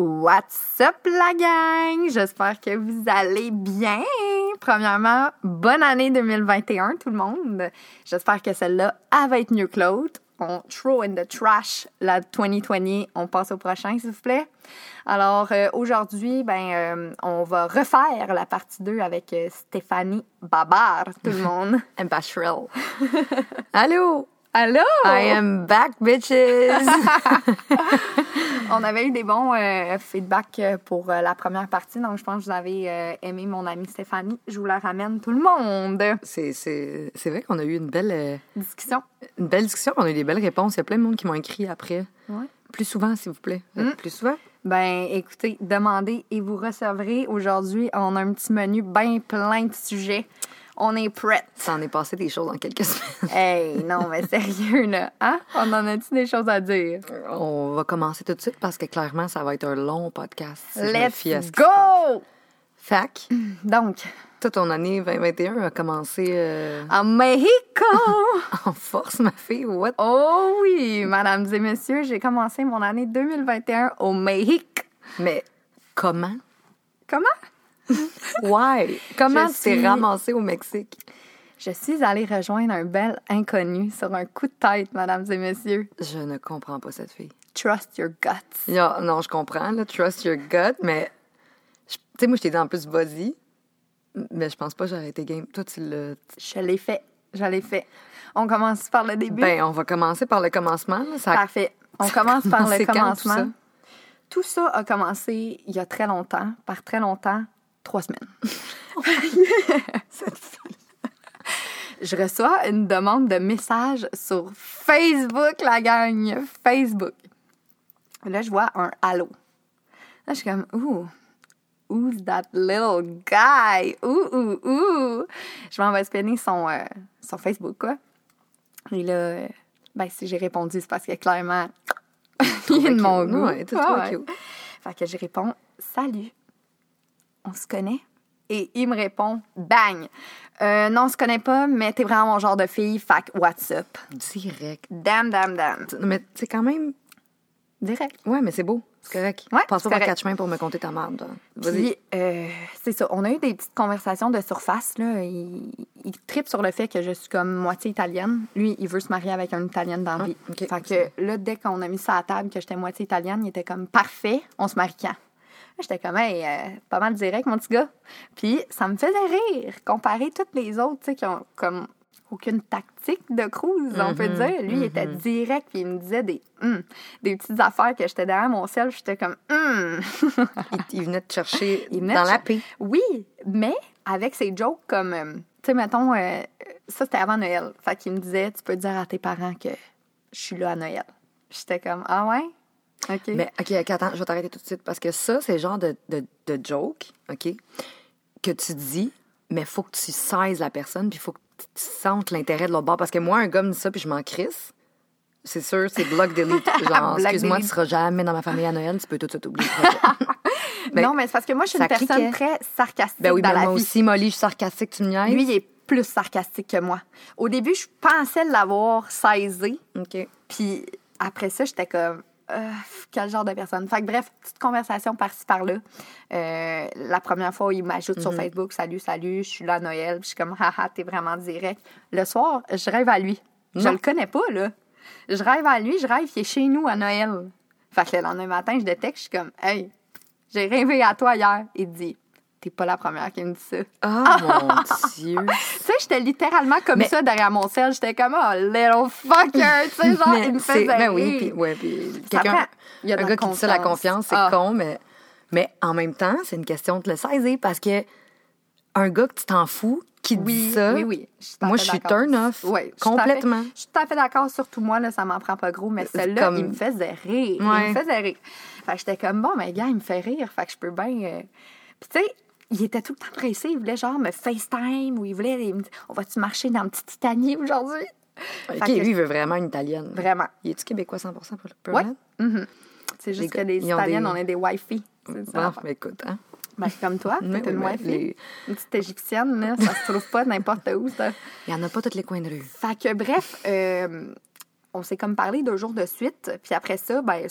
What's up la gang? J'espère que vous allez bien. Premièrement, bonne année 2021 tout le monde. J'espère que celle-là elle va être mieux que l'autre. On throw in the trash la 2020. On passe au prochain s'il vous plaît. Alors euh, aujourd'hui, ben euh, on va refaire la partie 2 avec euh, Stéphanie Babar tout le monde. Bashrel. Allô? Allô? I am back, bitches! On avait eu des bons euh, feedbacks euh, pour euh, la première partie, donc je pense que vous avez euh, aimé mon amie Stéphanie. Je vous la ramène tout le monde. c'est, vrai qu'on a eu une belle, Discussion. une belle discussion, on a eu des belles réponses. Il y a plein de monde qui m'ont écrit après. Ouais. Plus souvent, s'il vous plaît. Mm. Plus souvent? Ben, écoutez, demandez et vous recevrez. Aujourd'hui, on a un petit menu bien plein de sujets. On est prêts. Ça en est passé des choses en quelques semaines. Hey, non, mais sérieux, là. Hein? On en a-tu des choses à dire? On va commencer tout de suite parce que clairement, ça va être un long podcast. si Let's go! Fac, Donc, toute ton année 2021 a commencé euh, à Mexico! en force, ma fille. What? Oh oui, mesdames et messieurs, j'ai commencé mon année 2021 au Mexique. Mais comment? Comment? Why? Comment tu t'es suis- ramassé au Mexique? Je suis allée rejoindre un bel inconnu sur un coup de tête, mesdames et messieurs. Je ne comprends pas cette fille. Trust your guts. Yeah, non, je comprends, là, trust your gut, mais tu sais, moi, dit en plus body, mais je pense pas que j'aurais été game. Toi, tu l'as. Je l'ai fait. Je l'ai fait. On commence par le début. Ben, on va commencer par le commencement. Là. Ça Parfait. On commence par le commencé quand, tout commencement. ça? Tout ça a commencé il y a très longtemps. Par très longtemps, trois semaines. cette. Je reçois une demande de message sur Facebook, la gang. Facebook. Là, je vois un allô. Là, je suis comme, ouh, who's that little guy? Ouh, ouh, ouh. Je m'en vais espionner son, euh, son Facebook, quoi. Et là, ben, si j'ai répondu, c'est parce que clairement, il est de mon goût. Ouais. Fait que je réponds, salut, on se connaît? Et il me répond, bang, Euh, non, on se connaît pas, mais t'es vraiment mon genre de fille, que what's up? Direct. Damn, damn, damn. Mais c'est quand même. Direct. Ouais, mais c'est beau. C'est correct. Ouais, Passe pas par quatre chemins pour me compter ta merde. Vas-y. Euh, c'est ça. On a eu des petites conversations de surface. Là. Il, il tripe sur le fait que je suis comme moitié italienne. Lui, il veut se marier avec une italienne dans la vie. Ah, ok. Fait que là, dès qu'on a mis ça à table, que j'étais moitié italienne, il était comme parfait, on se marie quand? J'étais comme, hey, euh, pas mal direct, mon petit gars. Puis ça me faisait rire, comparé toutes les autres, tu sais, qui ont comme aucune tactique de cruise, on peut dire. Lui, il était direct, puis il me disait des, hum, des petites affaires que j'étais derrière mon ciel, j'étais comme, hum. Il, il venait te chercher Il venait dans la paix. Oui, mais avec ses jokes comme, euh, tu sais, mettons, euh, ça c'était avant Noël. Fait qu'il me disait, tu peux dire à tes parents que je suis là à Noël. J'étais comme, ah ouais? OK. Mais, OK, attends, je vais t'arrêter tout de suite parce que ça, c'est le genre de, de, de joke, OK, que tu dis, mais faut que tu saises la personne, puis faut que tu sentes l'intérêt de l'autre bord. Parce que moi, un gars me dit ça, puis je m'en crisse. C'est sûr, c'est block delete. Genre, excuse-moi, tu seras jamais dans ma famille à Noël, tu peux tout de suite oublier. ben, non, mais c'est parce que moi, je suis une personne cliquait. très sarcastique ben oui, dans ben la moi vie. aussi, Molly, je suis sarcastique, tu me niaises. Lui, il est plus sarcastique que moi. Au début, je pensais l'avoir saisi, OK. puis après ça, j'étais comme, euh, quel genre de personne? Fait que bref, petite conversation par-ci par-là. Euh, la première fois, il m'ajoute Mm-hmm. sur Facebook, salut, salut, je suis là à Noël. Puis je suis comme, haha, t'es vraiment direct. Le soir, je rêve à lui. Je Non. le connais pas, là. Je rêve à lui, je rêve qu'il est chez nous à Noël. Fait que le lendemain matin, je détecte, je suis comme, hey, j'ai rêvé à toi hier. Il dit, t'es pas la première qui me dit ça. Ah, mon Dieu. Tu sais, j'étais littéralement comme Mais- ça derrière mon sel. J'étais comme, oh, little fucker. Tu sais, genre, Mais il me faisait ben oui, rire. puis ouais, puis quelqu'un, prend- il y a de un la gars qui dit ça, la confiance. c'est Ah. con, mais, mais en même temps, c'est une question de le saisir parce que un gars que tu t'en fous, qui te Oui, dit ça, oui, oui. Je moi, je suis turn off. Oui, complètement. Je suis tout à fait d'accord, surtout moi, là, ça m'en prend pas gros, mais celui-là, comme- il me faisait rire. Ouais. Il me faisait rire. Fait que j'étais comme, bon, mais gars, il me fait rire, fait que je peux bien. euh, Puis, tu sais, il était tout le temps pressé. Il voulait genre me FaceTime ou il voulait. il me dit, On va-tu marcher dans le petit Italie aujourd'hui? OK, que- lui, il veut vraiment une italienne. Vraiment. Il est-tu québécois 100% pour le Ouais. vrai? Mhm. C'est juste Les que les Italiennes, des- on est des Wi-Fi. C'est ça Bon, mais écoute, hein. Ben, comme toi, t'es une oui, mais Wi-Fi. les- Une petite égyptienne, là, ça se trouve pas n'importe où, ça. Il n'y en a pas toutes les coins de rue. Fait que bref, euh, on s'est comme parlé deux jours de suite. Puis après ça, ben,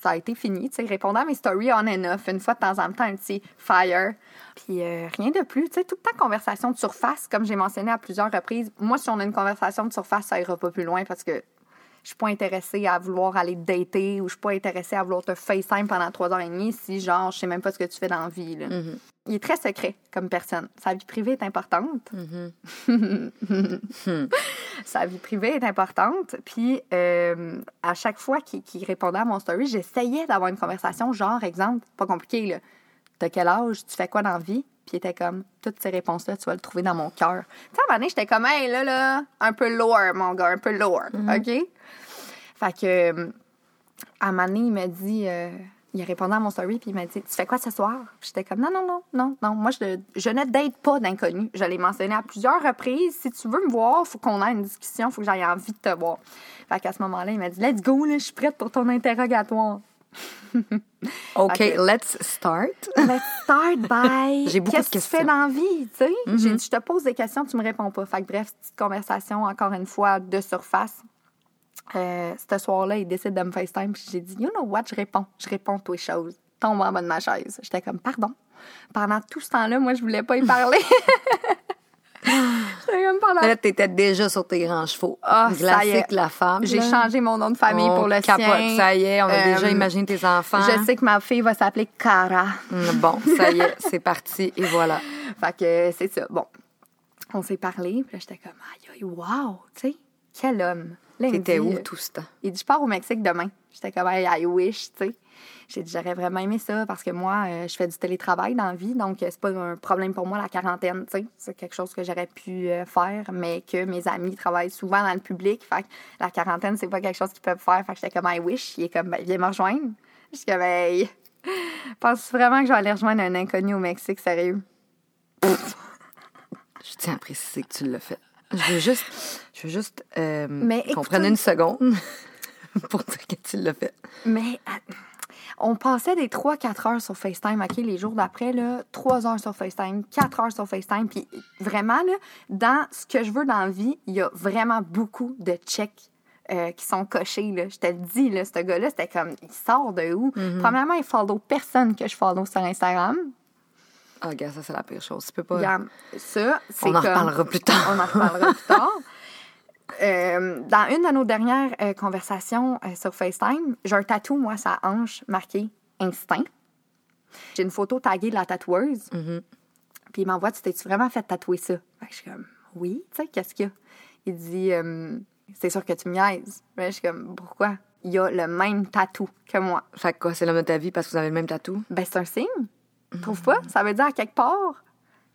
ça a été fini. Tu répondant à mes stories on and off, une fois de temps en temps, un petit fire. Puis euh, rien de plus. Tu sais, tout le conversation de surface, comme j'ai mentionné à plusieurs reprises. Moi, si on a une conversation de surface, ça ira pas plus loin parce que je suis pas intéressée à vouloir aller te dater ou je suis pas intéressée à vouloir te FaceTime pendant trois heures et demie si, genre, je sais même pas ce que tu fais dans la vie. Là. Il est très secret comme personne. Sa vie privée est importante. Sa vie privée est importante. Puis, euh, à chaque fois qu'il qu'il répondait à mon story, j'essayais d'avoir une conversation, genre, exemple, pas compliqué, là. T'as quel âge? Tu fais quoi dans la vie? Puis, il était comme, toutes ces réponses-là, tu vas le trouver dans mon cœur. Tu sais, à un moment donné, j'étais comme, hey, là, là, un peu lourd, mon gars, un peu lourd. OK? Fait que, à un moment donné, il m'a dit, euh, il répondait à mon story, puis il m'a dit, tu fais quoi ce soir? J'étais comme, non, non, non, non, non, moi, je, je ne date pas d'inconnu. Je l'ai mentionné à plusieurs reprises. Si tu veux me voir, faut qu'on ait une discussion, faut que j'aie envie de te voir. Fait qu'à ce moment-là, il m'a dit, let's go, là, je suis prête pour ton interrogatoire. OK, Fait que- let's start. Let's start by. J'ai beaucoup Qu'est-ce de que tu fais dans la vie, tu sais? J'ai dit, je te pose des questions, tu me réponds pas. Fait que bref, petite conversation, encore une fois, de surface. Euh, ce soir-là, il décide de me FaceTime, puis j'ai dit, you know what, je réponds. Je réponds toutes les choses. Tombe en bas de ma chaise. J'étais comme, pardon. Pendant tout ce temps-là, moi, je voulais pas y parler. Comme pendant. Là, t'étais déjà sur tes grands chevaux. Ah, ça y est. Classique, la femme. J'ai changé mon nom de famille On pour le capote. sien. Ça y est, on a Euh, déjà imaginé tes enfants. Je sais que ma fille va s'appeler Cara. Hum, Bon, ça y est, c'est parti, et voilà. Fait que c'est ça. Bon, on s'est parlé, puis là, j'étais comme, aïe, aïe, wow, tu sais, quel homme. T'étais où euh, tout ce temps? Il dit, je pars au Mexique demain. J'étais comme, I wish, tu sais. J'ai dit, j'aurais vraiment aimé ça parce que moi, euh, je fais du télétravail dans la vie, donc euh, c'est pas un problème pour moi, la quarantaine, tu sais. C'est quelque chose que j'aurais pu euh, faire, mais que mes amis travaillent souvent dans le public. Fait que la quarantaine, c'est pas quelque chose qu'ils peuvent faire. Fait que j'étais comme, I wish. Il est comme, ben, viens me rejoindre. Je suis comme, hey, penses vraiment que je vais aller rejoindre un inconnu au Mexique, sérieux? Je tiens à préciser que tu l'as fait. Je veux juste, je veux juste euh, qu'on prenne une seconde pour dire que tu l'as fait. Mais euh, on passait des 3-4 heures sur FaceTime, OK, les jours d'après, là, 3 heures sur FaceTime, 4 heures sur FaceTime. Puis vraiment, là, dans ce que je veux dans la vie, il y a vraiment beaucoup de checks. euh, qui sont cochés, là. Je te le dis, là, ce gars-là, c'était comme, il sort de où? Premièrement, il follow personne que je follow sur Instagram. Ah, gars, ça, c'est la pire chose. Tu peux pas. Ça, c'est On en comme- reparlera plus tard. On en reparlera plus tard. Euh, dans une de nos dernières euh, conversations euh, sur FaceTime, j'ai un tatou, moi, sa hanche, marqué Instinct. J'ai une photo taguée de la tatoueuse. Mm-hmm. Puis il m'envoie Tu t'es-tu vraiment fait tatouer ça Fait que je suis comme Oui, tu sais, qu'est-ce qu'il y a Il dit C'est sûr que tu me niaises. Je suis comme Pourquoi Il y a le même tatou que moi. Fait que quoi, c'est l'homme de ta vie parce que vous avez le même tatou? Ben, c'est un signe. Trouve pas? Ça veut dire à quelque part,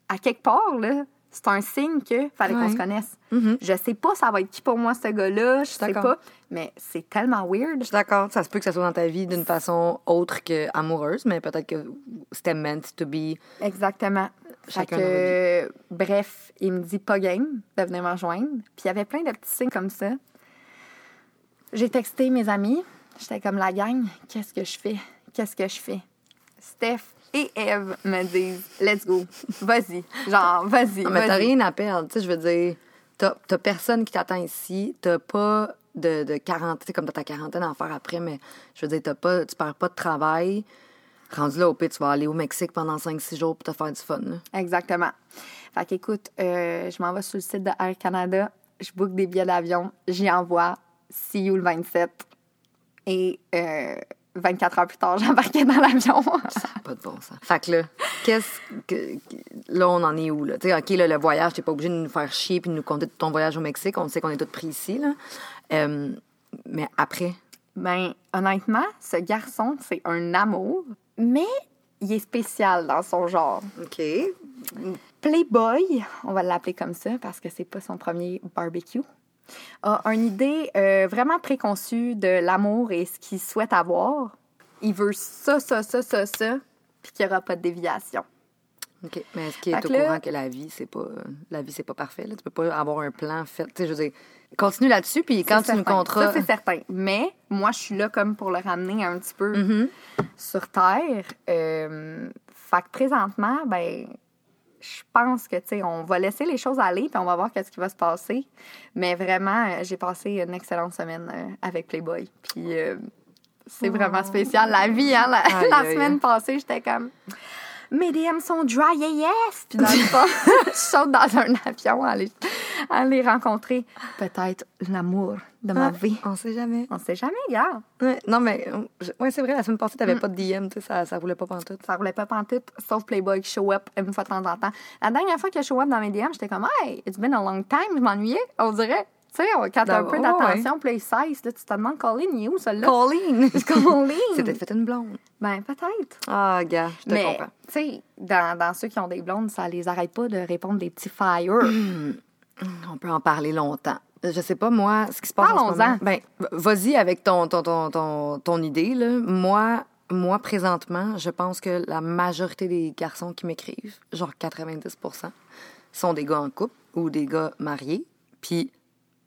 à quelque part, là, c'est un signe que fallait qu'on se connaisse. Je sais pas ça va être qui pour moi, ce gars-là, je sais pas, mais c'est tellement weird. Je suis d'accord. Ça se peut que ça soit dans ta vie d'une façon autre que amoureuse, mais peut-être que c'était meant to be. Exactement. Fait Chacun que, bref, il me dit pas game de venir me rejoindre. Puis il y avait plein de petits signes comme ça. J'ai texté mes amis. J'étais comme la gang, qu'est-ce que je fais? Qu'est-ce que je fais? Steph et Eve me disent, let's go, vas-y. Genre, vas-y. Non, mais t'as rien à perdre. Tu sais, je veux dire, t'as t'as personne qui t'attend ici. T'as pas de, de quarantaine, tu sais, comme t'as ta quarantaine à en faire après, mais je veux dire, t'as pas, tu perds pas de travail. Rendu là, au pire, tu vas aller au Mexique pendant 5-6 jours pour te faire du fun. là. Exactement. Fait qu'écoute, euh, je m'en vais sur le site de Air Canada, je book des billets d'avion, j'y envoie, see you le 27. Et euh, 24 heures plus tard, j'embarquais dans l'avion. Pas de bon sens. Fait que là, qu'est-ce que. Là, on en est où, là? Tu sais, OK, là, le voyage, t'es pas obligé de nous faire chier puis de nous compter tout ton voyage au Mexique. On sait qu'on est tous pris ici, là. Euh, mais après, ben, honnêtement, ce garçon, c'est un amour, mais il est spécial dans son genre. OK. Playboy, on va l'appeler comme ça parce que c'est pas son premier barbecue, a une idée euh, vraiment préconçue de l'amour et ce qu'il souhaite avoir. Il veut ça, ça, ça, ça, ça, puis qu'il n'y aura pas de déviation. OK. Mais est-ce qu'il est Fait au que là- courant que la vie, c'est pas. La vie, c'est pas parfait, là? Tu peux pas avoir un plan fait. Tu sais, je veux dire, continue là-dessus, puis quand tu nous certain. compteras. Ça, c'est certain. Mais moi, je suis là comme pour le ramener un petit peu Mm-hmm. sur Terre. Euh, fait que présentement, ben, je pense que, tu sais, on va laisser les choses aller, puis on va voir qu'est-ce qui va se passer. Mais vraiment, euh, j'ai passé une excellente semaine euh, avec Playboy. Puis euh, c'est vraiment spécial. La vie, hein, la, Aïe, la aïe, semaine aïe. passée, j'étais comme... Mes DM sont dry AF! Puis dans le fond, je saute dans un avion à aller, à aller rencontrer peut-être l'amour de ma vie. On sait jamais. On sait jamais, gars. Ouais, non, mais je- ouais, c'est vrai, la semaine passée, Mm. t'avais pas de DM, tu sais, ça, ça roulait pas pantoute. Ça roulait pas pantoute, sauf Playboy qui show up une fois de temps en temps. La dernière fois qu'il a show up dans mes DM, j'étais comme, hey, it's been a long time, je m'ennuyais. On dirait, sais, quand t'as un Ben, peu d'attention, puis là, il cesse, là, tu te demandes, Colin, il est où, celle-là? Colleen! Colin! C'est peut-être fait une blonde. Ben, peut-être. Ah, gars, je te Mais, comprends. tu sais, dans, dans ceux qui ont des blondes, ça les arrête pas de répondre des petits fires. On peut en parler longtemps. Je sais pas, moi, ce qui se passe en ce Parlons-en. moment. Ben, vas-y avec ton, ton, ton, ton, ton idée, là. Moi, moi, présentement, je pense que la majorité des garçons qui m'écrivent, genre 90% sont des gars en couple ou des gars mariés. Puis,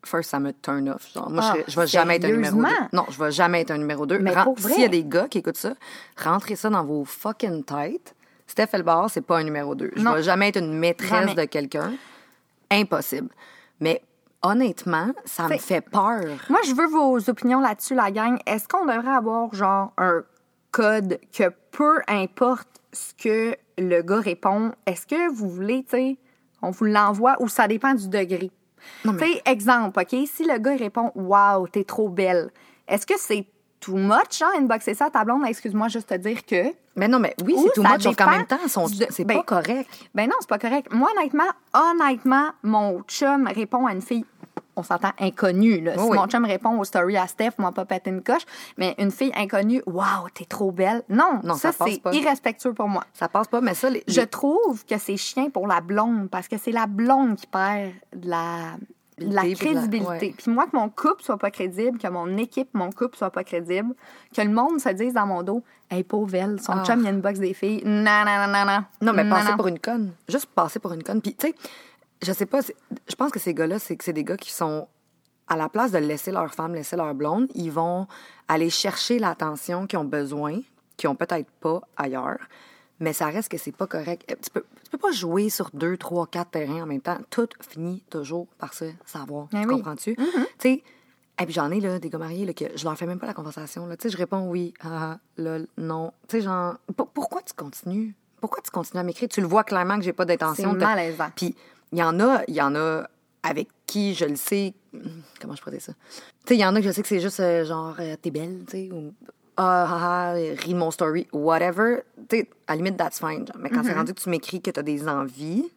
first, ça me turn off. Genre, moi, Ah, je, je vais jamais être un numéro 2. sérieusement? Non, je vais jamais être un numéro 2. Mais pour vrai? S'il y a des gars qui écoutent ça, rentrez ça dans vos fucking têtes. Steph Elbar, c'est pas un numéro 2. Je vais jamais être une maîtresse Jamais. de quelqu'un. Impossible. Mais honnêtement, ça me fait peur. Moi, je veux vos opinions là-dessus, la gang. Est-ce qu'on devrait avoir, genre, un code que peu importe ce que le gars répond, est-ce que vous voulez, tu sais, on vous l'envoie ou ça dépend du degré? Tu sais, exemple, OK? Si le gars il répond Wow, t'es trop belle, est-ce que c'est too much, genre, inboxer ça à ta blonde? Excuse-moi, juste te dire que. Mais non, mais oui, Ou c'est ça much, qu'en dépend même temps, son- c'est ben, pas correct. Ben non, c'est pas correct. Moi, honnêtement, honnêtement, mon chum répond à une fille, on s'entend inconnue, là. si Oui, mon chum répond aux stories à Steph, moi, pas péter une coche, mais une fille inconnue, waouh, t'es trop belle. Non, Non, ça, c'est irrespectueux pour moi. Ça passe pas, mais ça, les, Je trouve que c'est chien pour la blonde parce que c'est la blonde qui perd de la, la Crédibilité, puis ouais. Moi, que mon couple soit pas crédible, que mon équipe, mon couple soit pas crédible, que le monde se dise dans mon dos, hey, pauvre elle, son Ah. chum, il y a une box des filles. Non, non, non, non, non. Non, mais Non, passer non. pour une conne. Juste passer pour une conne. Puis, tu sais, je sais pas, je pense que ces gars-là, c'est que c'est des gars qui sont, à la place de laisser leur femme, laisser leur blonde, ils vont aller chercher l'attention qu'ils ont besoin, qu'ils ont peut-être pas ailleurs. Mais ça reste que c'est pas correct. Euh, Tu peux, tu peux pas jouer sur deux, trois, quatre terrains en même temps. Tout finit toujours par se savoir. Ben tu oui. comprends-tu? Tu sais, et puis j'en ai, là, des gars mariés, là, que je leur fais même pas la conversation, là. Tu sais, je réponds oui, ah, ah, lol, non. Tu sais, genre, pour- pourquoi tu continues? Pourquoi tu continues à m'écrire? Tu le vois clairement que j'ai pas d'intention. C'est malaisant. Puis, il y en a, il y en a avec qui je le sais. Comment je pourrais dire ça? Tu sais, il y en a que je sais que c'est juste euh, genre, euh, t'es belle, tu sais, ou ah, ah, ah, ris mon story, whatever. Tu sais, à la limite, that's fine. genre. Mais quand Mm-hmm. c'est rendu que tu m'écris que t'as des envies,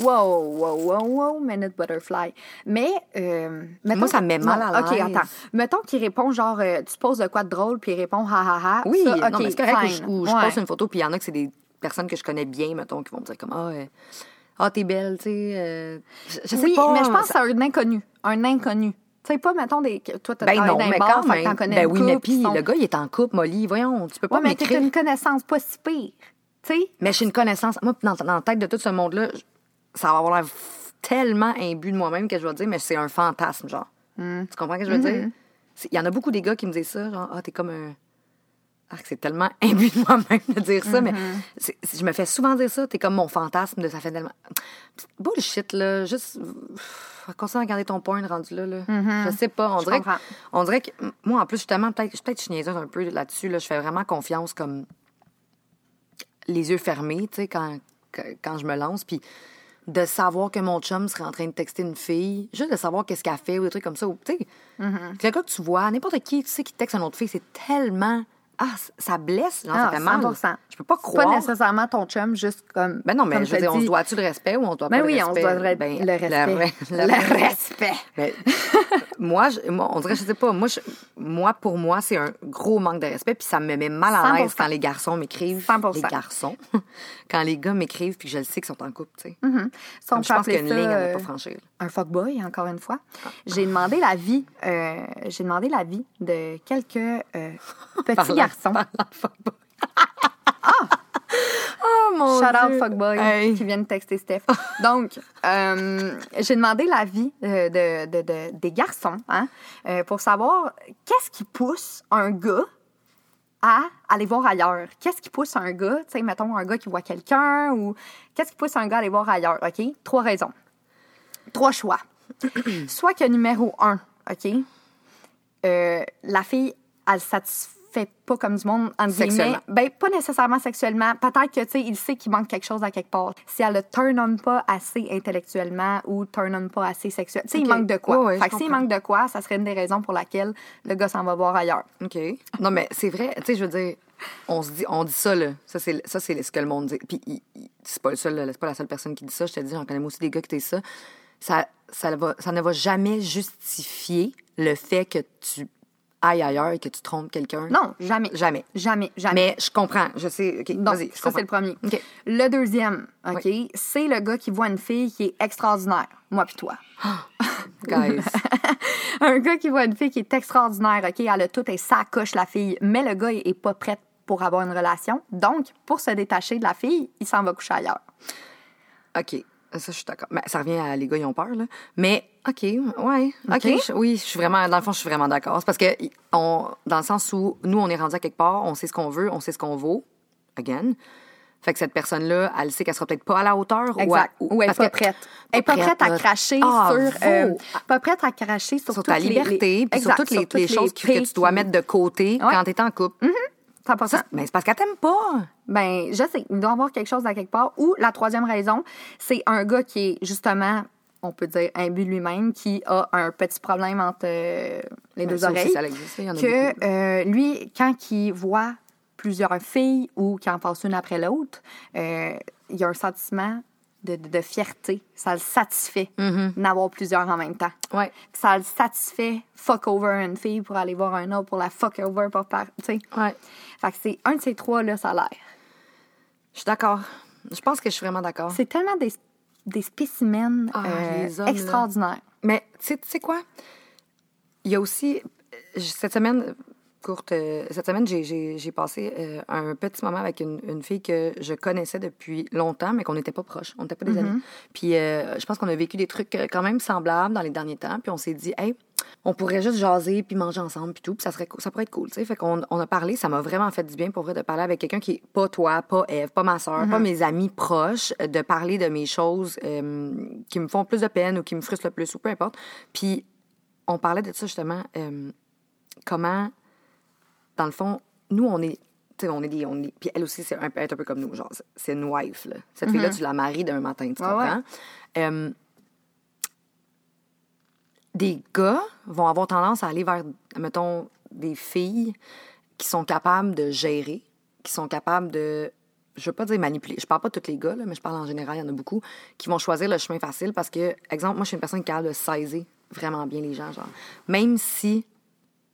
Wow, wow, wow, wow, minute butterfly. Mais, euh, mettons- Moi, ça me met mal Non, à OK, l'aise. attends. Mettons qu'il répond genre, euh, tu poses de quoi de drôle, puis il répond ha ha ha. Oui, Ça, non, OK, mais c'est correct. Ou je, ou je Ouais. poste une photo, puis il y en a que c'est des personnes que je connais bien, mettons, qui vont me dire comme Ah, euh, ah t'es belle, tu sais. euh, je, sais oui, pas. mais je pense ça- que c'est un inconnu. Un inconnu. Tu sais, pas, mettons, des... toi, t'as Ben non, dans un mais bar, quand même. connais Ben oui, mais couple puis sont- le gars, il est en couple, Molly. Voyons, tu peux pas Ouais, mais t'es m'écrire. une connaissance pas si pire. Tu sais? Mais suis une connaissance. Moi, dans, dans la tête de tout ce monde-là, ça va avoir l'air tellement imbu de moi-même que je vais dire, mais c'est un fantasme, genre. Hmm. Tu comprends ce que je veux Mm-hmm. dire? Il y en a beaucoup des gars qui me disent ça, genre, ah, t'es comme un. Ah, que c'est tellement imbu de moi-même de dire ça, mais Mm-hmm. je me fais souvent dire ça, t'es comme mon fantasme de ça fait tellement. Bullshit, là. Juste. Continue à regarder ton point rendu là, là. Je sais pas. On Mm-hmm. Je dirait, que, on dirait que. Moi, en plus, justement, peut-être peut je suis niaiseuse un peu là-dessus, là. Je fais vraiment confiance comme les yeux fermés, tu sais, quand, quand je me lance. Puis de savoir que mon chum serait en train de texter une fille, juste de savoir qu'est-ce qu'elle fait ou des trucs comme ça. Tu sais, Mm-hmm. le gars que tu vois, n'importe qui, tu sais, qui texte une autre fille, c'est tellement. Ah, ça blesse, genre, ça Ah, fait mal. 100%. Je peux pas C'est pas croire. nécessairement ton chum, juste comme. Ben non, mais je veux dire, on se doit-tu le respect ou on doit Ben pas oui, le on respect? se doit Ben, le respect. le- Le respect. ben, moi, je, moi, on dirait, je sais pas, moi, je- moi pour moi, c'est un gros manque de respect, puis ça me met mal à l'aise 100%. quand les garçons m'écrivent. 100%. Les garçons. quand les gars m'écrivent, puis je le sais qu'ils sont en couple, tu sais. On Comme je pense qu'il y a appeler une ligne à ne euh, pas franchir. un fuckboy, encore une fois. J'ai demandé l'avis, euh, j'ai demandé l'avis de quelques euh, petits garçons. De fuckboy. Oh mon Shout out Dieu. fuckboy Hey. qui viennent texter Steph. Donc, euh, j'ai demandé l'avis euh, de, de, de- des garçons hein, euh, pour savoir qu'est-ce qui pousse un gars à aller voir ailleurs? Qu'est-ce qui pousse un gars, tu sais, mettons un gars qui voit quelqu'un ou qu'est-ce qui pousse un gars à aller voir ailleurs, OK? Trois raisons. Trois choix. Soit que numéro un, OK? euh, la fille, elle satisfait pas comme du monde, entre guillemets. Sexuellement. Ben, pas nécessairement sexuellement. Peut-être que, tu sais, il sait qu'il manque quelque chose à quelque part. Si elle le turn on pas assez intellectuellement ou turn on pas assez sexuel. Tu sais, il manque de quoi. Ouais, ouais, fait que s'il manque de quoi, ça serait une des raisons pour laquelle le gars s'en va voir ailleurs. OK. Non, mais c'est vrai. Tu sais, je veux dire, on se dit, on dit ça, là. Ça, c'est, ça, c'est ce que le monde dit. Puis, c'est pas le seul, c'est pas la seule personne qui dit ça. Je te dis, j'en connais aussi des gars qui disent ça. Ça, ça, va, ça ne va jamais justifier le fait que tu ailles ailleurs et que tu trompes quelqu'un? Non, jamais. Jamais. Jamais, jamais. Mais je comprends. Je sais. Donc, vas-y. ça, c'est le premier. Le deuxième, OK, c'est le gars qui voit une fille qui est extraordinaire. Moi puis toi. Guys. un gars qui voit une fille qui est extraordinaire, OK, elle a tout et ça coche la fille, mais le gars est pas prêt pour avoir une relation. Donc, pour se détacher de la fille, il s'en va coucher ailleurs. OK. Ça, je suis d'accord. Mais ça revient à les gars, ils ont peur, là. Mais, OK, ouais. OK. Je- oui, je suis vraiment, dans le fond, je suis vraiment d'accord. C'est parce que, on, dans le sens où nous, on est rendu à quelque part, on sait ce qu'on veut, on sait ce qu'on vaut. Again. Fait que cette personne-là, elle sait qu'elle sera peut-être pas à la hauteur. Exact. Ou, à- Ou elle est parce pas prête. Elle est pas prête à cracher Ah, sur... euh, pas prête à cracher sur, sur ta liberté, les- puis sur toutes les, toutes les choses que, que tu dois mettre de côté Ouais. quand tu es en couple. 100%. Mais c'est parce qu'elle t'aime pas. Ben, je sais, il doit y avoir quelque chose à quelque part. Ou la troisième raison, c'est un gars qui est justement, on peut dire, imbu lui-même, qui a un petit problème entre euh, les deux ça aussi, oreilles. ça existe, il y en a beaucoup. que euh, lui, quand il voit plusieurs filles ou qu'il en passe une après l'autre, euh, il y a un sentiment de, de- de fierté. Ça le satisfait Mm-hmm. d'avoir plusieurs en même temps. Ouais. Ça le satisfait fuck over une fille pour aller voir un autre, pour la fuck over pour par... Ouais. Fait que c'est un de ces trois-là, ça a l'air. Je suis d'accord. Je pense que je suis vraiment d'accord. C'est tellement des, des spécimens Ah, euh, là. extraordinaires. Mais tu sais- quoi? Il y a aussi, euh, cette semaine, courte, euh, cette semaine, j'ai- passé euh, un petit moment avec une, une fille que je connaissais depuis longtemps, mais qu'on n'était pas proches. On n'était pas des amis. Puis je pense qu'on a vécu des trucs quand même semblables dans les derniers temps. Puis on s'est dit, hey, on pourrait juste jaser puis manger ensemble puis tout, puis ça serait ça pourrait être cool, tu sais. Fait qu'on on a parlé, ça m'a vraiment fait du bien pour vrai de parler avec quelqu'un qui est pas toi, pas Eve, pas ma soeur, pas mes amis proches, euh, de parler de mes choses euh, qui me font plus de peine ou qui me frustrent le plus ou peu importe. Puis on parlait de ça justement, euh, comment, dans le fond, nous on est on est des. On est, puis elle aussi, c'est un, est un peu comme nous. Genre, c'est- une wife, là. Cette fille-là, tu la maries d'un matin, tu ouais. comprends? Des gars vont avoir tendance à aller vers, mettons, des filles qui sont capables de gérer, qui sont capables de. Je veux pas dire manipuler. Je parle pas de tous les gars, là, mais je parle en général, il y en a beaucoup, qui vont choisir le chemin facile parce que, exemple, moi, je suis une personne qui est capable de saisir vraiment bien les gens. Genre, même si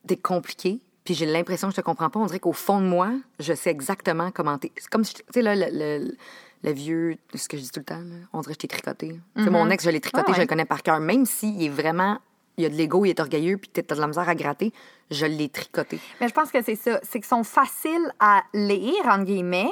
t'es compliqué, puis j'ai l'impression que je te comprends pas, on dirait qu'au fond de moi, je sais exactement comment t'es. C'est comme si, tu sais, là, le, le- le vieux, ce que je dis tout le temps, là, on dirait que je t'ai tricoté. Sais, Mon ex, je l'ai tricoté, Ah ouais. je le connais par cœur. Même s'il est vraiment, il y a de l'ego, il est orgueilleux, puis t'as de la misère à gratter, je l'ai tricoté. Mais je pense que c'est ça. C'est qu'ils sont faciles à lire, entre guillemets,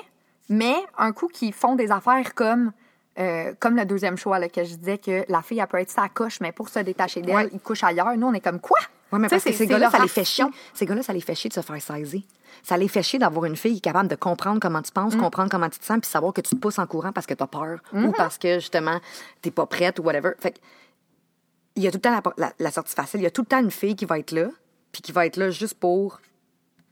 mais un coup qu'ils font des affaires comme. euh, comme le deuxième choix, là, que je disais que la fille, elle peut être sa coche, mais pour se détacher d'elle, Ouais. il couche ailleurs. Nous, on est comme quoi? Oui, mais parce que ces gars-là, ça les fait chier. Ces gars-là, ça les fait chier de se faire saisir. Ça les fait chier d'avoir une fille capable de comprendre comment tu Mm. penses, comprendre comment tu te sens, puis savoir que tu te pousses en courant parce que tu as peur Mm-hmm. ou parce que, justement, t'es pas prête ou whatever. Fait que, il y a tout le temps la, la- la sortie facile. Il y a tout le temps une fille qui va être là, puis qui va être là juste pour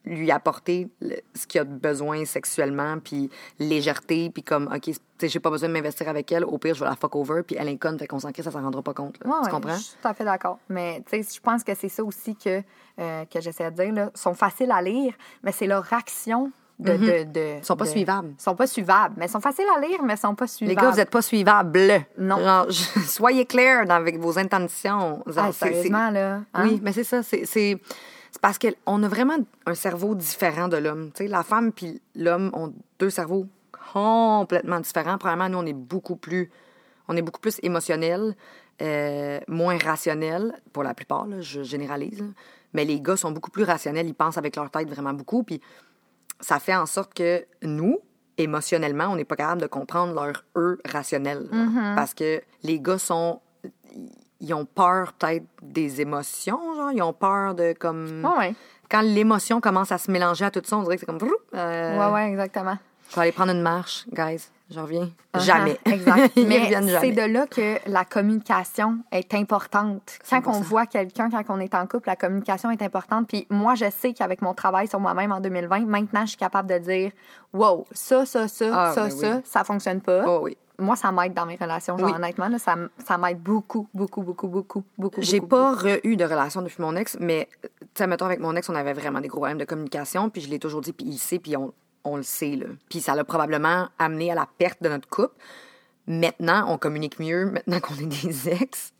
lui apporter le- ce qu'il a besoin sexuellement, puis légèreté, puis comme, OK, j'ai pas besoin de m'investir avec elle, au pire, je vais la fuck over, puis elle est conne, fait qu'on s'en crée, ça s'en rendra pas compte. Ouais, tu comprends? Je suis tout à fait d'accord. Mais tu sais, je pense que c'est ça aussi que, euh, que j'essaie de dire. Là. Ils sont faciles à lire, mais c'est leur action de. de, de Ils sont pas de- suivables. Ils sont pas suivables. Mais ils sont faciles à lire, mais ils sont pas Les suivables. gars, vous n'êtes pas suivables. Non. Genre, je- soyez clairs avec vos intentions. Genre, Ah, sérieusement, là. hein? Oui, mais c'est ça. C'est parce qu'on a vraiment un cerveau différent de l'homme. Tu sais, la femme puis l'homme ont deux cerveaux complètement différents. Premièrement, nous, on est beaucoup plus, on est beaucoup plus émotionnel, euh, moins rationnel, pour la plupart, là, je généralise. là. Mais les gars sont beaucoup plus rationnels. Ils pensent avec leur tête vraiment beaucoup. Puis ça fait en sorte que nous, émotionnellement, on n'est pas capable de comprendre leur eux rationnel. là. Mm-hmm. Parce que les gars sont. Ils ont peur peut-être des émotions, genre. Ils ont peur de comme. Ouais, ouais. quand l'émotion commence à se mélanger à tout ça, on dirait que c'est comme. euh, Ouais, ouais, exactement. Je vais aller prendre une marche, guys. Je reviens. Uh-huh, Jamais. Exact. Mais c'est de là que la communication est importante. Quand on 100%. voit quelqu'un, quand on est en couple, la communication est importante. Puis moi, je sais qu'avec mon travail sur moi-même en 2020, maintenant, je suis capable de dire Wow, ça, ça, ça, Ah, ça, ben ça, oui. ça fonctionne pas. Oh oui. Moi, ça m'aide dans mes relations. Genre, Oui. honnêtement, là, ça, ça m'aide beaucoup, beaucoup, beaucoup, beaucoup, beaucoup. J'ai pas eu de relation depuis mon ex, mais, tu sais, mettons, avec mon ex, on avait vraiment des gros problèmes de communication, puis je l'ai toujours dit, puis il sait, puis on, on le sait, là. Puis ça l'a probablement amené à la perte de notre couple. Maintenant, on communique mieux, maintenant qu'on est des ex,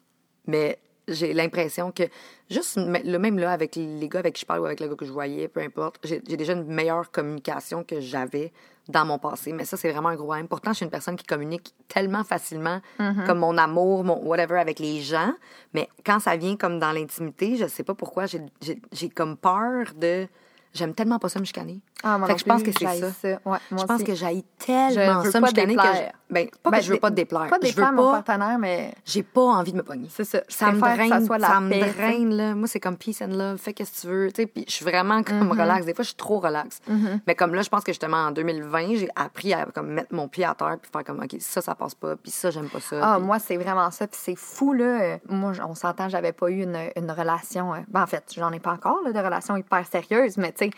mais j'ai l'impression que, juste le même là, avec les gars avec qui je parle ou avec le gars que je voyais, peu importe, j'ai déjà une meilleure communication que j'avais dans mon passé. Mais ça, c'est vraiment un gros problème. Pourtant, je suis une personne qui communique tellement facilement, comme mon amour, mon whatever avec les gens. Mais quand ça vient comme dans l'intimité, je sais pas pourquoi, j'ai comme peur de. J'aime tellement pas ça me chicaner. Ah, moi fait que je pense que c'est ça. ça. Ouais, je pense aussi. que j'aille tellement ça me chicaner que je, ben, pas Ben, que je veux pas te dé- déplaire. Pas je veux mon pas partenaire, mais j'ai pas envie de me pogner. c'est ça. Je Ça me ça draine, soit la ça me paix, draine, là. Moi, c'est comme peace and love, fais qu'est-ce que tu veux, tu sais. Puis je suis vraiment comme Mm-hmm. relax. Des fois, je suis trop relax. Mais comme là, je pense que justement, en 2020, j'ai appris à comme mettre mon pied à terre puis faire comme, OK, ça, ça passe pas, puis ça, j'aime pas ça. Ah, puis- moi, c'est vraiment ça. Puis c'est fou, là. Moi, on s'entend, j'avais pas eu une, une relation. euh, ben, en fait, j'en ai pas encore, là, de relation hyper sérieuse, mais sais,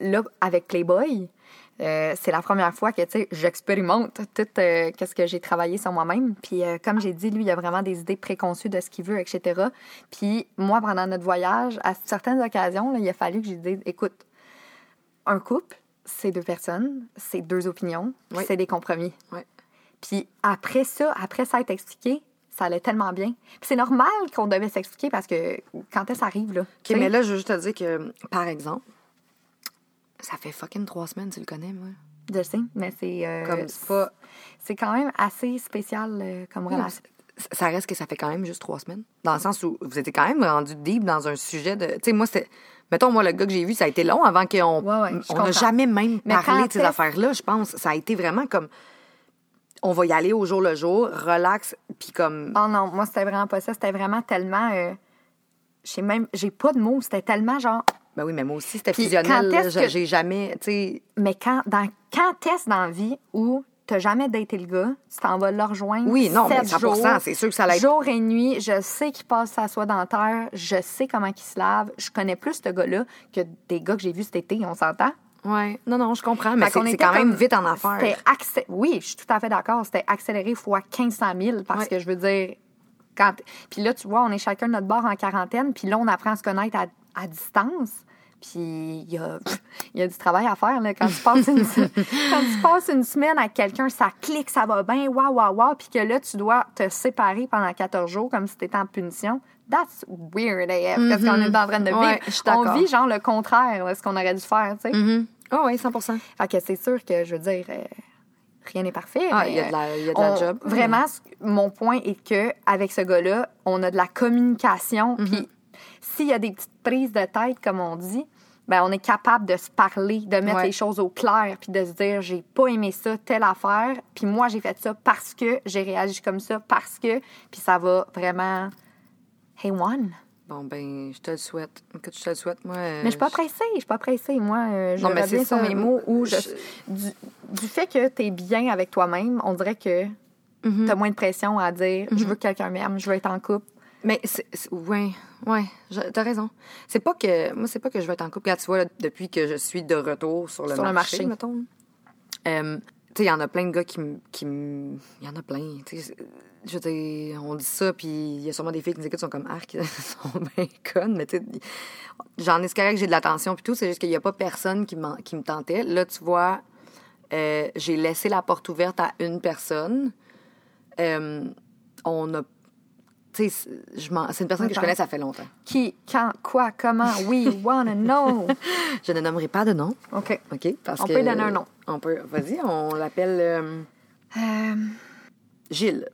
là, avec Playboy, euh, c'est la première fois que, tu sais, j'expérimente tout euh, qu'est-ce que j'ai travaillé sur moi-même. Puis, euh, comme j'ai dit, lui, il a vraiment des idées préconçues de ce qu'il veut, etc. Puis, moi, pendant notre voyage, à certaines occasions, là, il a fallu que j'ai dit, écoute, un couple, c'est deux personnes, c'est deux opinions, Oui. c'est des compromis. Puis après ça, après ça être expliqué, ça allait tellement bien. Puis c'est normal qu'on devait s'expliquer parce que quand est-ce arrive, là? OK, mais là, je veux juste te dire que, par exemple, ça fait fucking trois semaines, tu le connais, moi. Je sais, mais c'est. euh, Comme c'est pas. C'est quand même assez spécial euh, comme relation. Ça reste que ça fait quand même juste trois semaines. Dans le sens où vous étiez quand même rendu deep dans un sujet de. Tu sais, moi, c'était. Mettons, moi, le gars que j'ai vu, ça a été long avant qu'on. Ouais, ouais, on n'a jamais même Mais parlé de ces affaires-là, je pense. Ça a été vraiment comme. On va y aller au jour le jour, relax, puis comme. Oh non, moi, c'était vraiment pas ça. C'était vraiment tellement. euh, j'ai même. J'ai pas de mots. C'était tellement genre. Ben oui, mais moi aussi, c'était fusionnel. J'ai que- j'ai jamais. Tu sais. Mais quand, dans, quand est-ce dans la vie où t'as jamais daté le gars, tu t'en vas le rejoindre? Oui, non, mais sept 100 jours, c'est sûr que ça être- Jour et nuit, je sais qu'il passe sa soie dentaire, je sais comment il se lave. Je connais plus ce gars-là que des gars que j'ai vus cet été, on s'entend? Ouais. Non, non, je comprends, mais c'est était quand même comme- vite en affaires. Accé- Oui, je suis tout à fait d'accord. C'était accéléré fois 1500 000 parce Ouais. que je veux dire. Quand... Puis là, tu vois, on est chacun de notre bord en quarantaine, puis là, on apprend à se connaître à, à distance. Puis il y a, il y a du travail à faire. Là. Quand, tu passes une, quand tu passes une semaine avec quelqu'un, ça clique, ça va bien, waouh, waouh, waouh, puis que là, tu dois te séparer pendant 14 jours comme si tu étais en punition. That's weird, AF, qu'est-ce qu'on est en train de vivre. Mm-hmm. Ouais, on vit genre le contraire de ce qu'on aurait dû faire, tu sais. Mhm. Ah oui, 100 Fait que c'est sûr que, je veux dire, euh, rien n'est parfait. Ah, il y a de la- il y a de la job. Vraiment, mon point est que avec ce gars-là, on a de la communication. Mhm. Puis s'il y a des petites prises de tête, comme on dit, ben on est capable de se parler, de mettre Ouais. les choses au clair, puis de se dire, j'ai pas aimé ça, telle affaire, puis moi, j'ai fait ça parce que j'ai réagi comme ça, parce que, puis ça va vraiment... Hey, one. Bon, ben, je te le souhaite. Écoute, je te le souhaite, moi. euh, Mais je suis pas pressée, je suis pas pressée. Moi, euh, je Non, mais reviens sur ça. mes mots où je, Je- du, du fait que tu es bien avec toi-même, on dirait que Mhm. tu as moins de pression à dire je veux que quelqu'un m'aime, je veux être en couple. Mais c'est. Ouais, ouais, t'as raison. C'est pas que. Moi, c'est pas que je vais être en couple. Regarde, tu vois, là, depuis que je suis de retour sur le Sur le marché, marché. mettons. euh, tu sais, il y en a plein de gars qui me. qui Il y en a plein. Tu sais, je veux dire, on dit ça, puis il y a sûrement des filles qui nous écoutent, sont comme arc, sont bien connes, mais tu sais, j'en ai ce correct, j'ai de l'attention, puis tout, c'est juste qu'il n'y a pas personne qui, qui me tentait. Là, tu vois, euh, j'ai laissé la porte ouverte à une personne. Euh, on a. Tu sais, je m'en- c'est une personne que je connais, ça fait longtemps. Qui, quand, quoi, comment, we wanna know. Je ne nommerai pas de nom, OK. OK? Parce On que- peut donner un nom. On peut. Vas-y, on l'appelle euh, Euh, Gilles.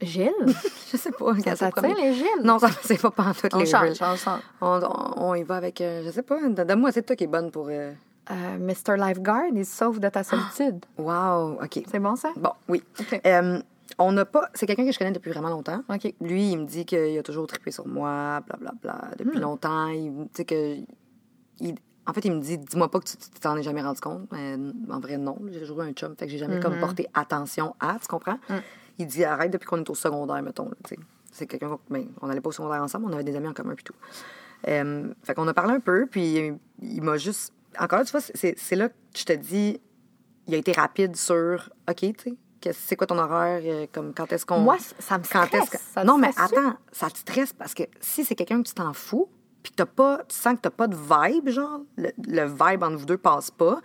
Gilles? Je sais pas. Ça premier. tient, les Gilles? Non, ça c'est pas pantoute, On les change, Gilles. on change. On, y va avec, euh, je sais pas, donne-moi, c'est toi qui est bonne pour... euh, Euh, Mr. Lifeguard, il sauve de ta solitude. Wow, OK. C'est bon, ça? Bon, oui. OK. On n'a pas... C'est quelqu'un que je connais depuis vraiment longtemps. Lui, il me dit qu'il a toujours trippé sur moi, blablabla, depuis Hmm. longtemps. Il, tu sais que il- en fait, il me dit, dis-moi pas que tu t'en es jamais rendu compte. Mais en vrai, non. J'ai joué un chum, fait que j'ai jamais comme porté attention à, tu comprends? Il dit, arrête depuis qu'on est au secondaire, mettons. C'est quelqu'un, qu'on- ben, on n'allait pas au secondaire ensemble, on avait des amis en commun, puis tout. Euh, fait qu'on a parlé un peu, puis il m'a juste. Encore une fois, c'est là que je te dis, il a été rapide sur, OK, tu sais, c'est quoi ton horaire, euh, comme quand est-ce qu'on. Moi, ça me Quand est-ce stresse. que- Ça te non, mais attends, ça te stresse parce que si c'est quelqu'un que tu t'en fous, puis que t'as pas, tu sens que t'as pas de vibe, genre, le, le vibe entre vous deux passe pas,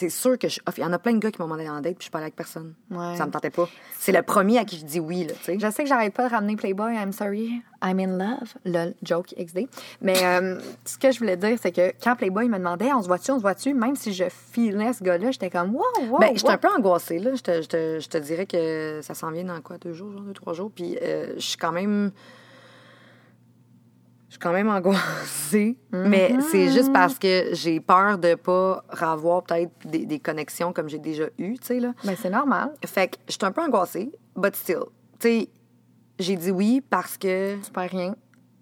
c'est sûr que je. Il y en a plein de gars qui m'ont demandé en date, puis je allée avec personne. Ouais. Ça me tentait pas. C'est le premier à qui je dis oui, là. Je sais que j'arrête pas de ramener Playboy, I'm sorry, I'm in love, lol, joke XD. Mais euh, ce que je voulais dire, c'est que quand Playboy me demandait on se voit-tu, on se voit-tu, même si je filais ce gars-là, j'étais comme wow, wow. Ben, wow. un peu angoissée, là. Je te, je te- je te dirais que ça s'en vient dans quoi, deux jours, genre, deux, trois jours. Puis euh, je suis quand même. Je suis quand même angoissée. Mais c'est juste parce que j'ai peur de pas revoir peut-être des, des connexions comme j'ai déjà eues, tu sais, là. Ben, c'est normal. Fait que je suis un peu angoissée, but still. Tu sais, j'ai dit oui parce que. Tu perds rien.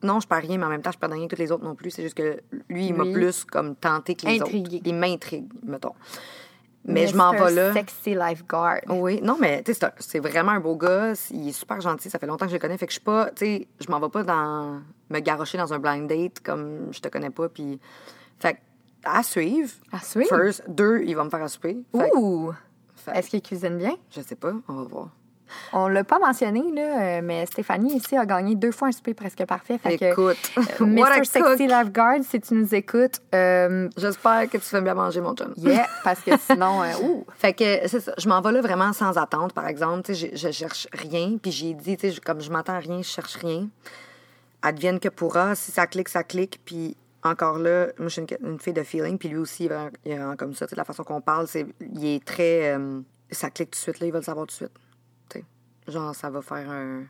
Non, je perds rien, mais en même temps, je perds rien que tous les autres non plus. C'est juste que lui, il m'a plus comme tenté que les Intrigué. autres. Il m'intrigue, mettons. Mais, je m'en vais là. Sexy lifeguard. Oui, non, mais tu sais, c'est vraiment un beau gars. Il est super gentil. Ça fait longtemps que je le connais. Fait que je suis pas, tu sais, je m'en vais pas dans me garrocher dans un blind date comme je te connais pas. Puis, fait que, à suivre. À suivre? First. Deux, il va me faire à souper. Fait Ouh! fait- Est-ce qu'il cuisine bien? je sais pas, on va voir. On l'a pas mentionné, là, euh, mais Stéphanie ici a gagné deux fois un souper presque parfait. Fait que, Écoute, euh, Mr. Sexy. Lifeguard, si tu nous écoutes, euh, J'espère que tu fais bien manger, mon chum. yeah, parce que sinon, euh, ouh! Fait que c'est ça. Je m'en vais là vraiment sans attente, par exemple. Je, je cherche rien. Puis j'ai dit, comme je m'attends à rien, je cherche rien. Advienne que pourra. Si ça clique, ça clique. Puis encore là, moi, je suis une, une fille de feeling. Puis lui aussi, il est vraiment- comme ça. La façon qu'on parle, c'est, il est très. euh, ça clique tout de suite, là. Il va le savoir tout de suite. Genre, ça va faire un.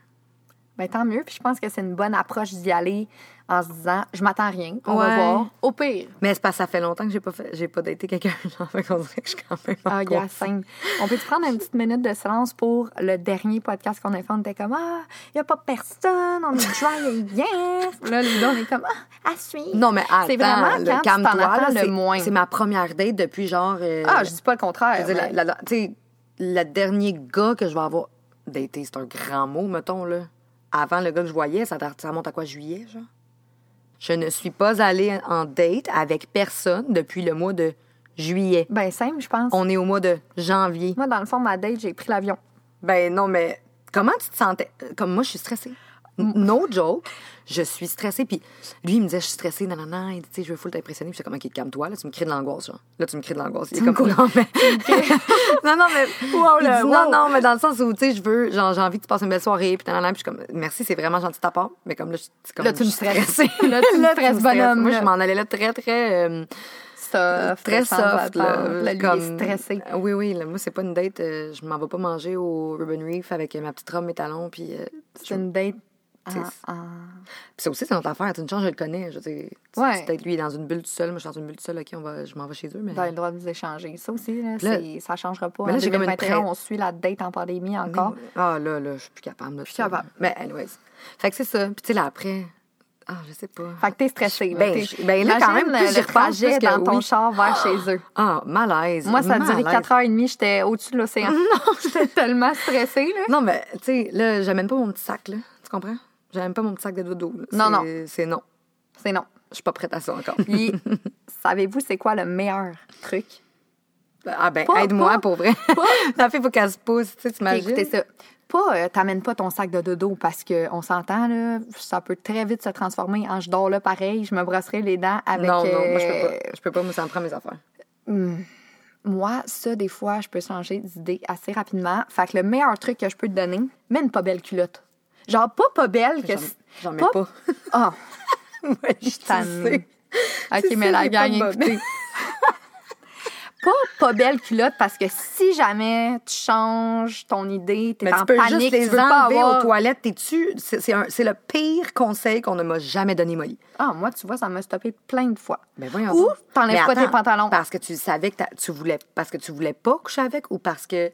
Ben, tant mieux. Puis je pense que c'est une bonne approche d'y aller en se disant, je m'attends à rien. On Ouais. va voir. Au pire. Mais c'est parce que ça fait longtemps que j'ai pas fait, j'ai pas daté quelqu'un. Genre, fait qu'on dirait que je suis quand même. Ah, gars. On peut-tu prendre une petite minute de silence pour le dernier podcast qu'on a fait? On était comme, ah, il n'y a pas personne, on est dry et yes. Là, les deux, on est comme, ah, à suivre. Non, mais attends, C'est vraiment là, quand calme-toi, là, le c'est- moins. C'est ma première date depuis genre. euh, Ah, je dis pas le contraire. Je veux dire, la- la- le dernier gars que je vais avoir daté, c'est un grand mot, mettons, là. Avant le gars que je voyais, ça, ça remonte à quoi, juillet, genre? Je ne suis pas allée en date avec personne depuis le mois de juillet. Ben, simple, je pense. On est au mois de janvier. Moi, dans le fond, ma date, j'ai pris l'avion. Ben non, mais comment tu te sentais? Comme moi, je suis stressée. No joke. Je suis stressée. Puis lui, il me disait, je suis stressée, non, non, non. Il dit, tu sais, je veux full t'impressionner. Puis j'étais comme, OK, calme-toi, là, tu me crées de l'angoisse, genre. Là, tu me crées de l'angoisse. Il est comme, non, mais. non, non, mais. Wow, là, dit, wow. non, non, mais dans le sens où, tu sais, je veux, genre, j'ai envie que tu passes une belle soirée. Puis, nan, nan, nan. puis je suis comme, merci, c'est vraiment gentil de ta part. Mais comme là, je- c'est comme, Là, tu me suis stresses. Là, tu me stresses, bonhomme, Moi, là. je m'en allais là très, très. euh, Soft. très soft, là. est stressé. Oui, oui, là, moi, c'est pas une date. euh, je m'en vais pas manger au Urban Reef avec euh, ma petite robe, mes talons, puis... euh, C'est une date. Ah, ah. Puis ça aussi, c'est notre affaire. Tu une chance, je le connais. Je veux Ouais. peut-être lui est dans une bulle tout seul, moi, je suis dans une bulle tout seul. OK, on va, je m'en vais chez eux, mais... Vous avez le droit de vous échanger. Ça aussi, là, Là- ça changera pas. Mais là, en j'ai comme une 2021, pré- on suit la date en pandémie encore. Ah, là, là, je suis plus capable. Là, Plus capable. Mais anyways. Fait que c'est ça. Puis tu sais, là, après... Ah, je sais pas. Fait que t'es stressé. là. Ben, je- ben là, quand même, plus j'y le repense, trajet plus que dans ton oui. char vers chez eux. Ah, malaise. Moi, ça a duré malaise. 4h30, j'étais au-dessus de l'océan. Non, j'étais tellement stressée, là. Non, mais tu sais, là, j'amène pas mon petit sac, là. Tu comprends? J'amène pas mon petit sac de dodo. Non, non. C'est- non. C'est non. Je suis pas prête à ça encore. Puis, savez-vous, c'est quoi le meilleur truc? Ah ben, aide-moi pour vrai. La fille, faut qu'elle se pousse, tu sais, t'imagines? écoutez ça. Pas, euh, t'amènes pas ton sac de dodo parce qu'on s'entend, là, ça peut très vite se transformer en je dors là pareil, je me brosserai les dents avec. Non, non, moi, je peux euh, pas. Je peux pas, moi, ça me prend mes affaires. Moi, ça, des fois, je peux changer d'idée assez rapidement. Fait que le meilleur truc que je peux te donner, mets une pas belle culotte. Genre, pas pas belle que. J'en- mets pas. Ah, Ouais, je sais. OK, mais la gang, écoutez. pas pas belle culotte parce que si jamais tu changes ton idée, t'es Mais en tu peux panique, juste les tu veux pas avoir... aux toilettes. T'es-tu... C'est c'est le pire conseil qu'on ne m'a jamais donné, Molly. Ah, moi, tu vois, ça m'a stoppé plein de fois. Ben voyons Ou t'enlèves Mais pas tes pantalons. Parce que tu savais que tu voulais... Parce que tu voulais pas coucher avec ou parce que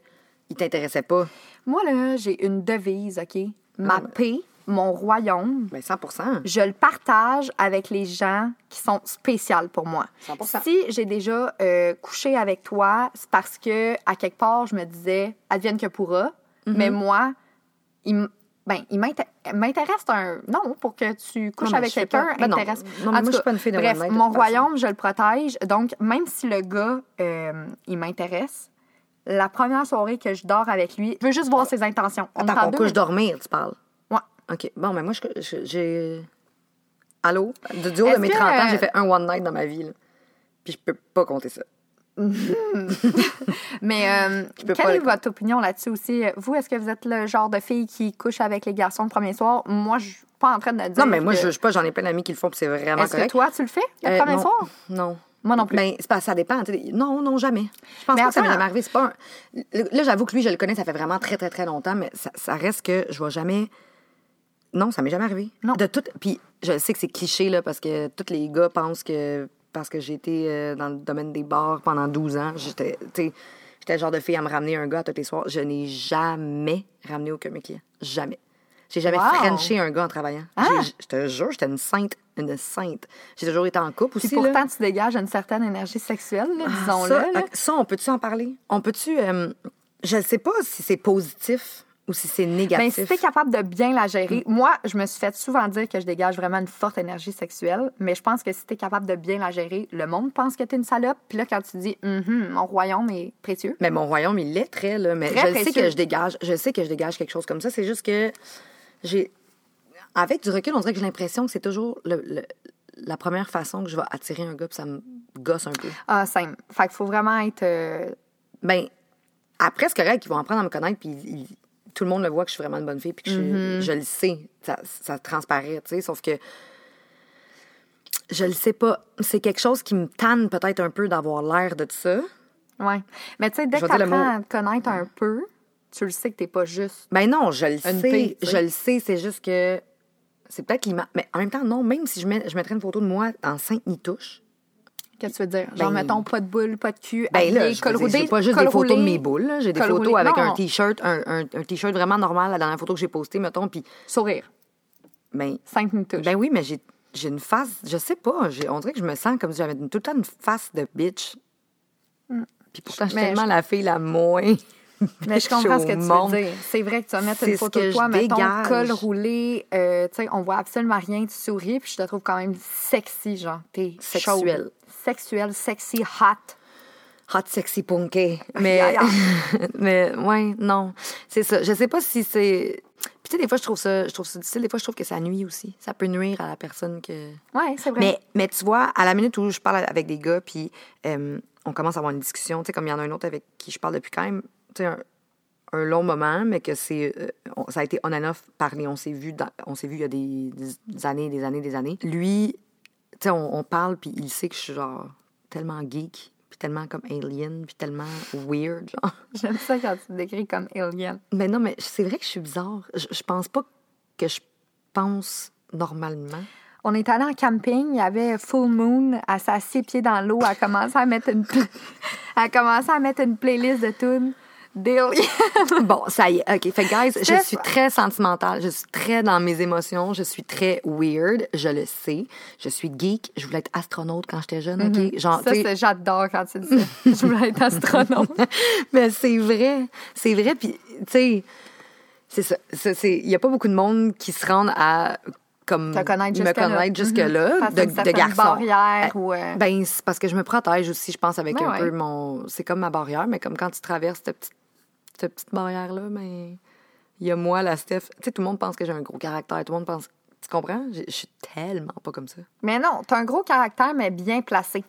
il t'intéressait pas? Moi, là, j'ai une devise, OK? Ma paix mon royaume, Ben 100 je le partage avec les gens qui sont spéciaux pour moi. 100%. Si j'ai déjà euh, couché avec toi, c'est parce que à quelque part je me disais advienne que pourra, Mm-hmm. mais moi, il, ben, il m'inté- m'intéresse un non pour que tu couches Non, avec quelqu'un. pas. Ben non. intéresse. Non, En moi, tout je suis cas, pas une fille de Bref, mon façon. royaume, je le protège. Donc même si le gars euh, il m'intéresse, la première soirée que je dors avec lui, je veux juste voir ses intentions. On Attends, deux- couche dormir, tu parles? Ouais. OK. Bon, mais moi, j'ai. Allô? Du haut de mes que, 30 ans, euh, j'ai fait un one night dans ma vie. là. Puis je peux pas compter ça. Mais euh, quelle est votre opinion là-dessus aussi? Vous, est-ce que vous êtes le genre de fille qui couche avec les garçons le premier soir? Moi, je suis pas en train de dire. Non, mais moi, que- je juge pas. J'en ai plein d'amis qui le font, puis c'est vraiment Est-ce que toi, tu le fais le Euh, premier non. soir? Non. Moi non plus. Ben, pas, ça dépend. Non, non, jamais. Je pense Mais pas que ça m'est jamais arrivé. C'est pas un- Là, j'avoue que lui, je le connais, ça fait vraiment très, très, très longtemps, mais ça, ça reste que je vais jamais. Non, ça m'est jamais arrivé. Non. De tout. Puis je sais que c'est cliché, là, parce que tous les gars pensent que parce que j'ai été euh, dans le domaine des bars pendant 12 ans, j'étais. J'étais le genre de fille à me ramener un gars tous les soirs. Je n'ai jamais ramené aucun client. Jamais. J'ai jamais Wow. frenché un gars en travaillant. Ah! Je te jure, j'étais une sainte. Une sainte. J'ai toujours été en couple Puis aussi. là. pourtant, tu dégages une certaine énergie sexuelle, là, disons-le. Ça, là. ça, on peut-tu en parler? On peut-tu. euh, je ne sais pas si c'est positif ou si c'est Ben, négatif. si t'es capable de bien la gérer, Mm. moi, je me suis fait souvent dire que je dégage vraiment une forte énergie sexuelle, mais je pense que si t'es capable de bien la gérer, le monde pense que t'es une salope. Puis là, quand tu dis, Mhm, mon royaume est précieux. Mais mon royaume, il l'est très, là. Mais Très je sais que je dégage. Je sais que je dégage quelque chose comme ça. C'est juste que j'ai. Avec du recul, on dirait que j'ai l'impression que c'est toujours le- le- la première façon que je vais attirer un gars, puis ça me gosse un peu. Ah, simple. Fait qu'il faut vraiment être. euh, Ben, après, c'est correct, ils vont apprendre à me connaître, puis ils- tout le monde le voit que je suis vraiment une bonne fille, puis que je, Mm-hmm. je le sais. Ça, ça transparaît, tu sais, sauf que je le sais pas. C'est quelque chose qui me tanne peut-être un peu d'avoir l'air de ça. Ouais. Mais tu sais, dès Je que vais dire le t'apprends mot. à te connaître un peu, tu le sais que t'es pas juste. Ben non, je le sais. je le sais, c'est juste que c'est peut-être l'image. Mais en même temps, non, même si je, mets, je mettrais une photo de moi enceinte ni touche, Qu'est-ce que tu veux dire? Genre, Ben- mettons, pas de boule, pas de cul, ben là, je col roulé, pas juste des photos de mes boules, j'ai des photos roulé. avec Non. un t-shirt, un, un, un t-shirt vraiment normal, la dernière photo que j'ai postée, mettons, puis Sourire. ben, Cinq minutes. Ben oui, mais j'ai j'ai une face, je sais pas, on dirait que je me sens comme si j'avais tout le temps une face de bitch. Puis pourtant, je suis Mm. Tellement je- la fille la moins. Mais je comprends ce que tu monde. veux dire. C'est vrai que tu vas mettre une photo de toi, mettons, dégage. col roulé, euh, tu sais, on voit absolument rien, tu souris, puis je te trouve quand même sexy, genre, t'es Sexuelle. chaude. Sexuelle, sexy, hot. Hot, sexy, punké. Mais, mais ouais, non. C'est ça. Je sais pas si c'est. Puis tu sais, des fois, je trouve ça, je trouve ça difficile. Des fois, je trouve que ça nuit aussi. Ça peut nuire à la personne que. Ouais, c'est vrai. Mais, mais tu vois, à la minute où je parle avec des gars, puis euh, on commence à avoir une discussion, tu sais, comme il y en a un autre avec qui je parle depuis quand même, un, un long moment, mais que c'est, euh, ça a été on and off parlé. On s'est vu, dans- on s'est vu il y a des, des années, des années, des années. Lui, tu sais, on, on parle, puis il sait que je suis genre tellement geek, puis tellement comme alien, puis tellement weird, genre. J'aime ça quand tu te décris comme alien. Mais non, mais c'est vrai que je suis bizarre. Je, je pense pas que je pense normalement. On est allé en camping, il y avait full moon, elle s'est pieds dans l'eau, elle a commencé à mettre une elle a commencé à mettre une playlist de tunes d'alien. Bon, ça y est. OK. Fait, guys, je suis très sentimentale. Je suis très dans mes émotions. Je suis très weird. Je le sais. Je suis geek. Je voulais être astronaute quand j'étais jeune, OK? Genre, Ça, j'adore quand tu dis ça. Je voulais être astronaute. Mais c'est vrai. C'est vrai. Puis, tu sais, c'est ça. Il y a pas beaucoup de monde qui se rendent à comme Te connaître me connaître jusque-là Mhm. Parce de, de garçon. barrière Euh, ou, euh, Ben, c'est parce que je me protège aussi, je pense, avec Ben un ouais. peu mon... C'est comme ma barrière, mais comme quand tu traverses cette petite, cette petite barrière-là, mais il y a moi, la Steph. Tu sais, tout le monde pense que j'ai un gros caractère. Tout le monde pense... Tu comprends? Je suis tellement pas comme ça. Mais non, t'as un gros caractère, mais bien placé,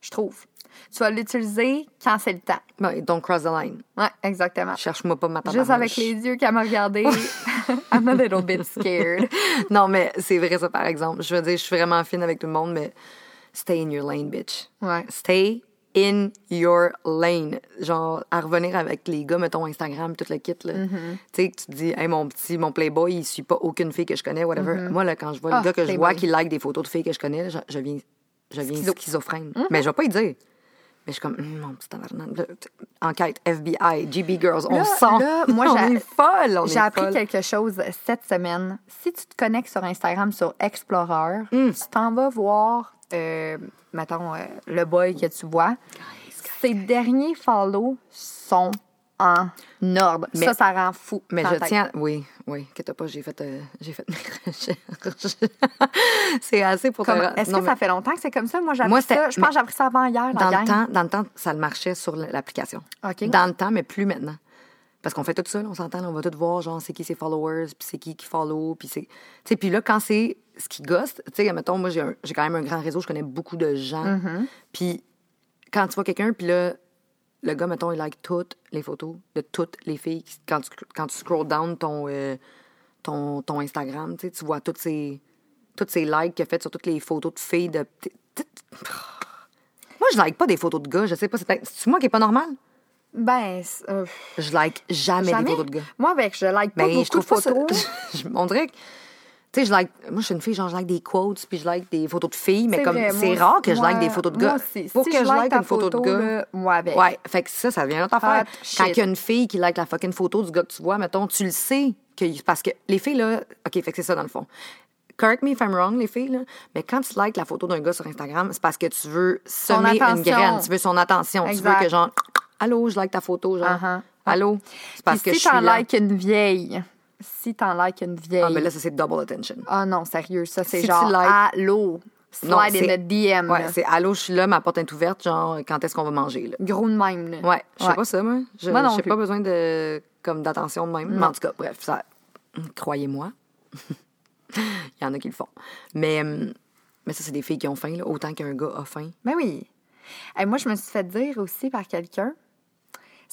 je trouve. Tu vas l'utiliser quand c'est le temps. Ben, don't cross the line. Ouais, exactement. Cherche-moi pas ma Juste avec les yeux qu'elle m'a regardé, I'm a little bit scared. Non, mais c'est vrai, ça, par exemple. Je veux dire, je suis vraiment fine avec tout le monde, mais stay in your lane, bitch. Ouais. Stay in your lane. Genre, à revenir avec les gars, mettons Instagram, tout le kit, là. Mm-hmm. Tu sais, que tu te dis, hey, mon petit, mon Playboy, il suit pas aucune fille que je connais, whatever. Moi, là, quand je vois Ah, le gars que je vois qui like des photos de filles que je connais, je, je viens, je viens Schizo. schizophrène. Mm-hmm. Mais je vais pas y dire. Mais je suis comme, hum, mon petit tabarnak. Enquête, FBI, GB Girls, on Là- sent. là, moi, on est folle, J'ai appris folle. quelque chose cette semaine. Si tu te connectes sur Instagram sur Explorer, Hmm. tu t'en vas voir, euh, mettons, euh, le boy que tu vois. Ses derniers follows sont en ordre. Mais- ça, ça rend fou. Mais dans je tiens, oui, oui, que t'as pas, j'ai fait, euh, j'ai fait mes recherches. c'est assez pour Comme- te- Est-ce que mais ça fait longtemps que c'est comme ça? Moi, j'ai appris ça. Je pense que j'ai appris ça avant hier. dans la le temps, dans le temps, ça le marchait sur l'application. Dans le temps, mais plus maintenant. Parce qu'on fait tout ça, là, on s'entend, on va tout voir, genre, c'est qui ses followers, puis c'est qui qui follow, puis c'est... Tu sais, puis là, quand c'est ce qui gosse, tu sais, mettons, moi, j'ai un- quand même un grand réseau, je connais beaucoup de gens. Mm-hmm. Puis quand tu vois quelqu'un, puis là, le gars, mettons, il like toutes les photos de toutes les filles. Quand tu, quand tu scroll down ton, euh, ton, ton Instagram, tu sais, tu vois toutes ces, toutes ces likes qu'il a fait sur toutes les photos de filles de... Moi, je like pas des photos de gars, je sais pas, c'est moi qui est pas normal? Ben, euh, Je like jamais, jamais. des photos de gars. Moi, avec, je like pas Ben, beaucoup je trouve de ça. photos. je- on dirait que. Tu sais, je like. Moi, je suis une fille, genre, je like des quotes, puis je like des photos de filles, mais comme. C'est moi rare que je like moi- des photos de moi gars. aussi. Pour Si que je like une photo de gars. moi avec. Ouais, fait que ça, ça devient une autre affaire. Hot Quand shit. il y a une fille qui like la fucking photo du gars que tu vois, mettons, tu le sais. Que, parce que les filles, là. OK, fait que c'est ça, dans le fond. Correct me if I'm wrong, les filles, là. Mais quand tu likes la photo d'un gars sur Instagram, c'est parce que tu veux semer une graine. Tu veux son attention. Tu veux que, genre, allô, je like ta photo, genre. Uh-huh. Allô? C'est parce Puis que si je suis t'en là. likes une vieille, si t'en likes une vieille. Ah, mais là, ça, c'est double attention. Ah non, sérieux, ça c'est Si genre likes- allô, Non, slide in c'est- the DM. Ouais, c'est allô, je suis là, ma porte est ouverte, genre, quand est-ce qu'on va manger, là? Gros de même. Là. Ouais, je sais Ouais. pas ça, moi. Je Moi non j'ai plus. pas besoin de, comme, d'attention de même. Mais en tout cas, bref, ça, croyez-moi. Il y en a qui le font. Mais, hum, mais ça, c'est des filles qui ont faim, là, autant qu'un gars a faim. Mais oui. Et moi, je me suis fait dire aussi par quelqu'un,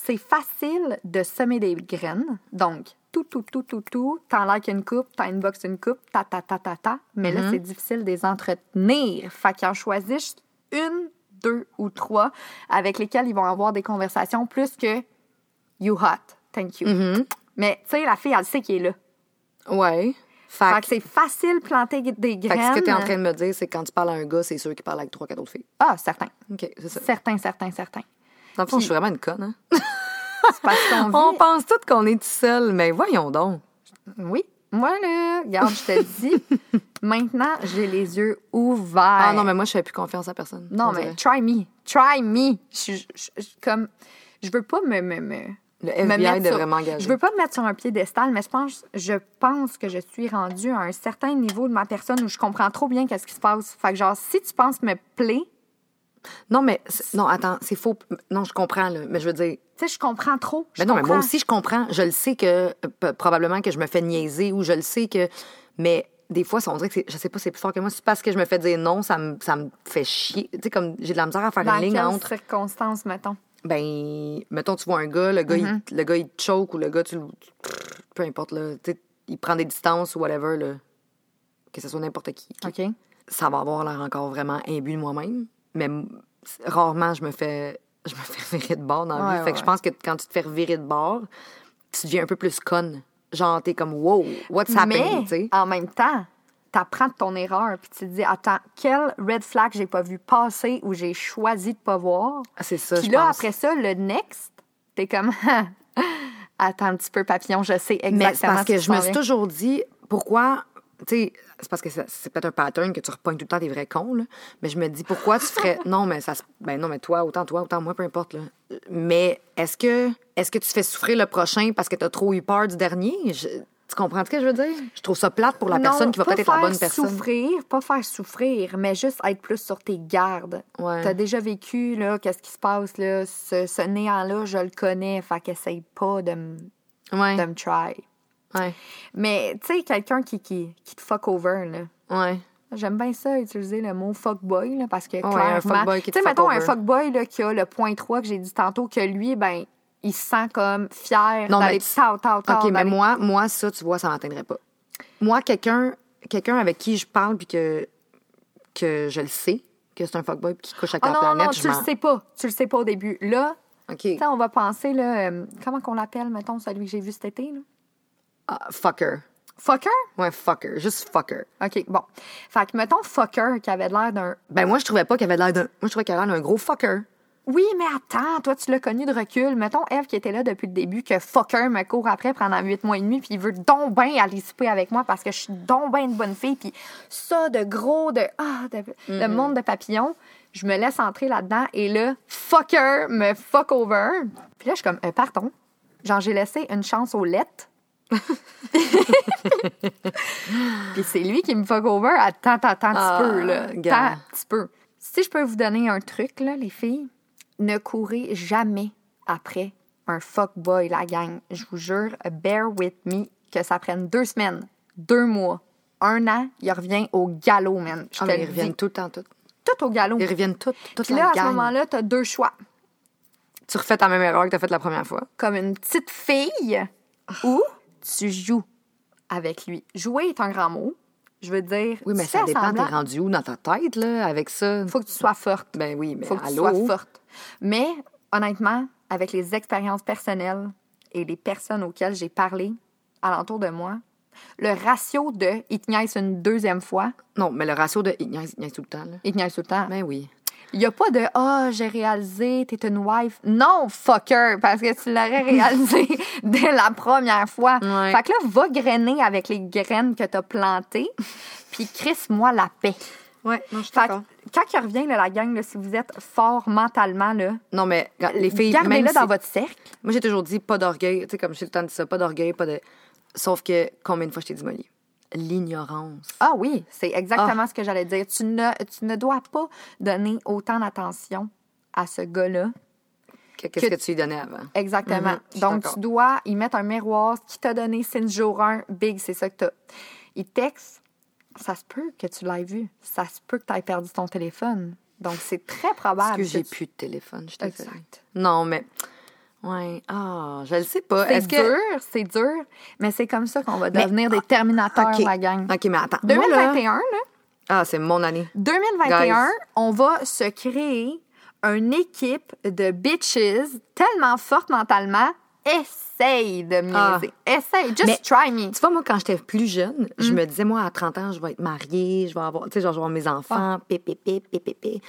c'est facile de semer des graines. Donc, tout, tout, tout, tout, tout, t'en likes une coupe, t'en inbox une coupe, ta, ta, ta, ta, ta. Mais Mm-hmm. là, c'est difficile de les entretenir. Fait qu'ils en choisissent une, deux ou trois avec lesquels ils vont avoir des conversations plus que you hot, thank you. Mm-hmm. Mais, tu sais, la fille, elle sait qu'il est là. Ouais. Fait, Fait que c'est facile de planter des fait graines. que ce que t'es en train de me dire, c'est que quand tu parles à un gars, c'est sûr qu'il parle avec trois, quatre autres filles. Ah, certain. OK, c'est ça. Certain, certain, certain. Dans le fond, je suis vraiment une conne, hein? Parce On pense toutes qu'on est tout seul, mais voyons donc. Oui. Moi, là, regarde, je te dis, maintenant, j'ai les yeux ouverts. Ah non, mais moi, je fais plus confiance à personne. Non, on mais dirait. try me. Try me. Je, je- comme, je veux pas me... me, me Le me FBI mettre devrait sur- m'engager. Je veux pas me mettre sur un piédestal, mais je pense, je pense que je suis rendue à un certain niveau de ma personne où je comprends trop bien qu'est-ce qui se passe. Fait que genre, si tu penses me plaît, Non, mais non, attends, c'est faux. Non, je comprends, là. Mais je veux dire. tu sais, je comprends trop. Je Mais non, mais moi aussi, je comprends. Je le sais que euh, probablement que je me fais niaiser ou je le sais que. Mais des fois, ça, on dirait que je sais pas, c'est plus fort que moi. C'est parce que je me fais dire non, ça me, ça me fait chier. Tu sais, comme j'ai de la misère à faire Dans une ligne entre. circonstances, mettons? Ben, mettons, tu vois un gars, le gars, Mm-hmm. il, le gars, il te choke ou le gars, tu. Peu importe, là. Tu sais, il prend des distances ou whatever, là. Que ce soit n'importe qui. OK. ça va avoir l'air encore vraiment imbu de moi-même. Mais rarement, je me fais, je me fais virer de bord dans la Ouais, vie. ouais, fait que je pense que quand tu te fais virer de bord, tu deviens un peu plus conne. Genre, t'es comme, wow, what's happening, Mais, tu en même temps, t'apprends de ton erreur, puis tu te dis, attends, quel red flag j'ai pas vu passer ou j'ai choisi de pas voir? Ah, C'est ça, Puis là, pense. après ça, le next, t'es comme, attends un petit peu, papillon, je sais exactement Mais c'est parce ce que je me suis toujours dit, pourquoi, tu sais, c'est parce que c'est peut-être un pattern que tu repognes tout le temps des vrais cons, là. Mais je me dis, pourquoi tu ferais. non, mais ça Ben non, mais toi, autant toi, autant moi, peu importe, là. Mais est-ce que, est-ce que tu fais souffrir le prochain parce que t'as trop eu peur du dernier? Je- tu comprends ce que je veux dire? Je trouve ça plate pour la Non, personne qui va pas peut-être être la bonne personne. souffrir, pas faire souffrir, mais juste être plus sur tes gardes. Ouais. T'as déjà vécu, là, qu'est-ce qui se passe, là, ce, ce néant-là, je le connais, fait qu'essaye pas de me Ouais. de me try. Ouais. Mais, tu sais, quelqu'un qui, qui, qui te fuck over, là. Ouais. J'aime bien ça, utiliser le mot fuckboy, là, parce que un clairement... fuckboy qui te Tu sais, mettons un over. fuckboy, là, qui a le point 3 que j'ai dit tantôt, que lui, ben, il se sent comme fier Non, d'aller mais OK, mais moi, moi, ça, tu vois, ça m'atteindrait pas. Moi, quelqu'un quelqu'un avec qui je parle puis que, que je le sais, que c'est un fuckboy qui couche avec Ah la non, non, planète, non, je tu le sais pas. Tu le sais pas au début. Là, OK. tu sais, on va penser, là, euh, comment qu'on l'appelle, mettons, celui que j'ai vu cet été, là? Ah, fucker. Fucker? Ouais, fucker. Juste fucker. OK, bon. Fait que, mettons, fucker qui avait l'air d'un... Ben, moi, je trouvais pas qu'il avait l'air d'un. Moi, je trouvais qu'il avait l'air d'un gros fucker. Oui, mais attends, toi, tu l'as connu de recul. Mettons Eve qui était là depuis le début, que fucker me court après pendant huit mois et demi, puis il veut donc bien aller souper avec moi parce que je suis donc bien une bonne fille, puis ça, de gros, de, ah, de, de monde de papillons. Je me laisse entrer là-dedans et là, fucker me fuck over. Puis là, je suis comme, euh, pardon. Genre, j'ai laissé une chance aux lettres. Puis c'est lui qui me fuck over à tant, tant, tant Ah, petit peu, là. gars. Tant petit peu. Si je peux vous donner un truc, là, les filles, ne courez jamais après un fuckboy, la gang. Je vous jure, bear with me, que ça prenne deux semaines, deux mois, un an, il revient au galop, man. Je Ah, te mais ils reviennent dis. tout le temps, tout. Tout au galop. Ils reviennent tout, toute Puis là, à ce moment-là, t'as deux choix. Tu refais ta même erreur que t'as faite la première fois. Comme une petite fille ou tu joues avec lui. Jouer est un grand mot. Je veux dire, Oui, mais ça dépend, t'es rendu où dans ta tête, là, avec ça? faut que tu sois forte. Ben oui, mais faut que tu sois forte. Mais honnêtement, avec les expériences personnelles et les personnes auxquelles j'ai parlé alentour de moi, le ratio de il une deuxième fois, Non, mais le ratio de... Il tout le temps, là. il tout le temps. Ben oui. Il n'y a pas de Ah, j'ai réalisé, t'es une wife. Non, fucker, parce que tu l'aurais réalisé dès la première fois. Ouais. Fait que là, va grainer avec les graines que t'as plantées, puis crisse-moi la paix. Ouais, non, je Fait que quand il revient, là, la gang, là, si vous êtes fort mentalement, là, Non, mais les filles, gardez-le même dans si- votre cercle. Moi, j'ai toujours dit pas d'orgueil. Tu sais, comme j'ai le temps de dire ça, pas d'orgueil, pas de... Sauf que, combien de fois je t'ai dit, Molly? L'ignorance. Ah oui, c'est exactement ce que j'allais dire. Tu ne, tu ne dois pas donner autant d'attention à ce gars-là. Que- Qu'est-ce Que- que tu lui donnais avant? Exactement. Mhm, Donc, tu dois y mettre un miroir. Ce qu'il t'a donné, c'est une jour 1, big, c'est ça que t'as. Il texte, ça se peut que tu l'aies vu. Ça se peut que tu aies perdu ton téléphone. Donc, c'est très Parce probable. que j'ai tu- plus de téléphone, je te Exact. Non, mais... Ouais, ah, je le sais pas. C'est que... dur, c'est dur, mais c'est comme ça qu'on va devenir des terminateurs, OK. la gang. OK, mais attends. Moi, là- 2021, là, Ah, c'est mon année. 2021, Guys. on va se créer une équipe de bitches tellement forte mentalement. Essaye de me Ah. Essaye. Just Mais- try me. Tu vois, moi, quand j'étais plus jeune, Mm. je me disais, moi, à 30 ans, je vais être mariée, je vais avoir, tu sais, genre, je vais avoir mes enfants, Ah. pé, pé, pé.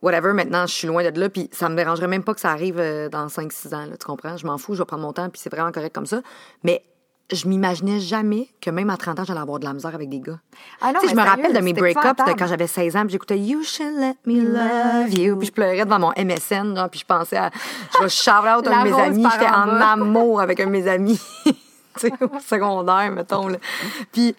Whatever, maintenant, je suis loin de là, puis ça me dérangerait même pas que ça arrive euh, dans 5-6 ans, là, tu comprends? Je m'en fous, je vais prendre mon temps, puis c'est vraiment correct comme ça. Mais je m'imaginais jamais que même à 30 ans, j'allais avoir de la misère avec des gars. Ah non, tu sais, je me rappelle de mes break-ups quand j'avais 16 ans, puis j'écoutais You should let me love you, puis je pleurais devant mon MSN, genre, puis je pensais à, je vais shout out un de mes amis, j'étais en amour avec un de mes amis, tu sais, au secondaire, mettons, là. Puis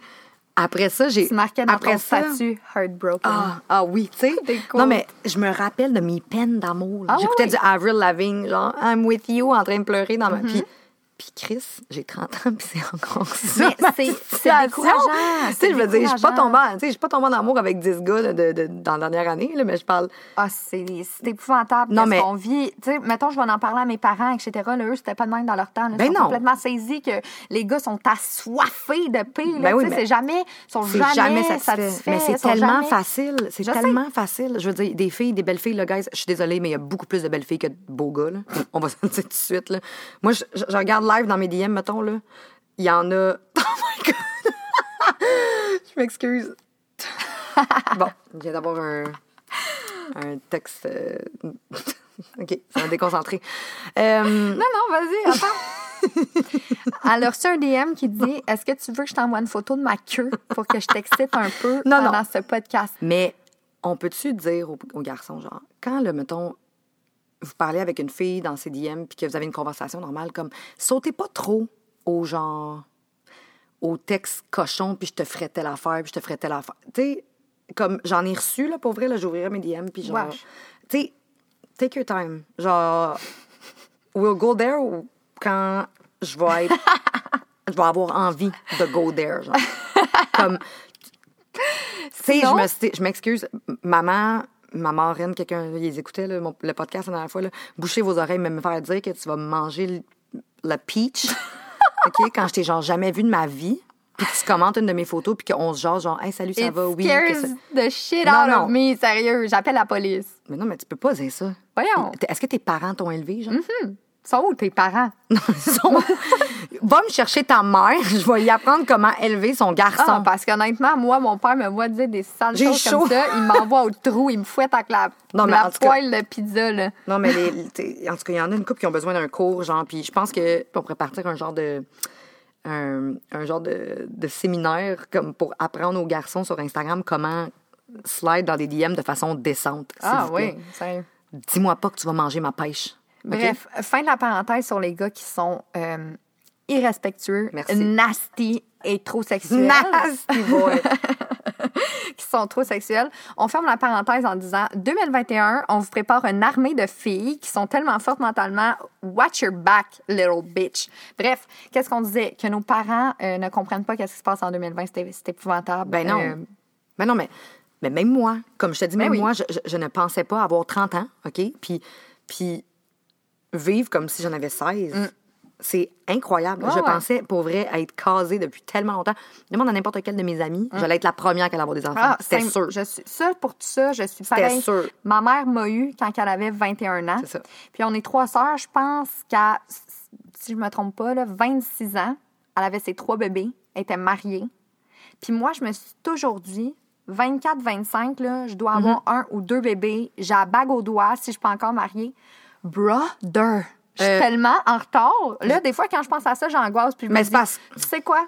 après ça, j'ai... Tu marquais dans après ton ça, statut Heartbroken. ah, ah oui, tu sais. Non, mais je me rappelle de mes peines d'amour. Ah J'écoutais oui. du Avril Lavigne, genre I'm with you, en train de pleurer dans ma. Puis, puis Chris, j'ai 30 ans, puis c'est encore ça. C'est- décourageant, Tu sais, je veux dire, je suis pas tombée en, tu sais, je suis pas tombée en amour avec 10 gars là, de, de- dans la dernière année, là, mais je parle. Ah, c'est épouvantable. Non, mais- mais. On vit, tu sais, mettons, je vais en parler à mes parents, etc. Là, eux, c'était pas de même dans leur temps. Là. Ben ils sont non. complètement saisis que les gars sont assoiffés de paix. Ben oui, c'est jamais, sont jamais, jamais, satisfait. satisfaits. Mais c'est tellement jamais- facile. C'est tellement facile. Je veux dire, des filles, des belles filles, là, guys, je suis désolée, mais il y a beaucoup plus de belles filles que de beaux gars, là. On va se le dire tout de suite, là. Moi, je, je- je regarde live dans mes DM, mettons, là. Il y en a. Oh my God! je m'excuse. bon, je viens d'avoir un, un texte. euh, OK, ça m'a déconcentré. Euh, Non, non, vas-y, attends. Elle a reçu un DM qui dit Est-ce que tu veux que je t'envoie une photo de ma queue pour que je t'excite un peu Non, pendant non. ce podcast? Mais on peut-tu dire aux, aux garçons, genre, quand, le, mettons, vous parlez avec une fille dans ses DM puis que vous avez une conversation normale, comme, sautez pas trop au genre, au texte cochon puis je te ferais telle affaire puis je te ferais telle affaire. Tu sais, comme, j'en ai reçu, là, pour vrai, là, j'ouvrirai mes DM puis genre, tu sais, take your time. Genre, we'll go there ou quand je vais être, je vais avoir envie de go there, genre. Comme, tu sais, je m'excuse. Maman, ma marraine, quelqu'un, ils écoutaient là, mon- le podcast la dernière fois, là, bouchez vos oreilles, mais me faire dire que tu vas manger le, le peach, OK, quand je t'ai genre jamais vu de ma vie, puis que tu commentes une de mes photos, puis qu'on se jase genre, hey, salut, ça It va, oui. scares que ça- the shit Non, out non. of me, sérieux. J'appelle la police. Mais non, mais tu peux pas dire ça. Voyons. Est-ce que tes parents t'ont élevé, genre? Sont où tes parents? Ils sont- va me chercher ta mère, je vais y apprendre comment élever son garçon. Ah, parce qu'honnêtement, moi, mon père me voit dire des sales choses chaud. comme ça. Il m'envoie au trou, il me fouette avec la, Non, mais la cas- poêle de pizza, là. Non, mais les, en tout cas, il y en a une couple qui ont besoin d'un cours, genre, puis je pense que on pourrait partir un genre de. Un, un genre de, de séminaire comme pour apprendre aux garçons sur Instagram comment slide dans des DM de façon décente. Ah vous plaît. oui. Dis-moi pas que tu vas manger ma pêche. Bref, fin de la parenthèse sur les gars qui sont euh, irrespectueux, Merci. nasty et trop sexuels. Nasty boy. qui sont trop sexuels. On ferme la parenthèse en disant 2021, on vous prépare une armée de filles qui sont tellement fortes mentalement. Watch your back, little bitch. Bref, qu'est-ce qu'on disait? Que nos parents euh, ne comprennent pas qu'est-ce qui se passe en 2020. C'était c'était épouvantable. Ben non. Euh, Ben non, mais, mais même moi, comme je te dis, Ben même oui. moi, je, je- je ne pensais pas avoir 30 ans, OK? Puis, puis vivre comme si j'en avais 16. C'est incroyable. Ouais, je ouais. pensais, pour vrai, être casée depuis tellement longtemps. Demande à n'importe quel de mes amis, j'allais être la première allait avoir des enfants. Ah, C'était c'est- sûr. Je suis, ça, pour tout ça, je suis C'était pareil. sûr. Ma mère m'a eu quand elle avait 21 ans. C'est ça. Puis on est trois sœurs. Je pense qu'à, si je me trompe pas, là, 26 ans, elle avait ses trois bébés. Elle était mariée. Puis moi, je me suis toujours dit, 24, 25, là, je dois avoir Mm-hmm. un ou deux bébés. J'ai la bague au doigt si je suis pas encore mariée. Brother! Je suis Euh, tellement en retard. Là, des fois, quand je pense à ça, j'angoisse. Puis je Mais c'est parce- tu sais quoi?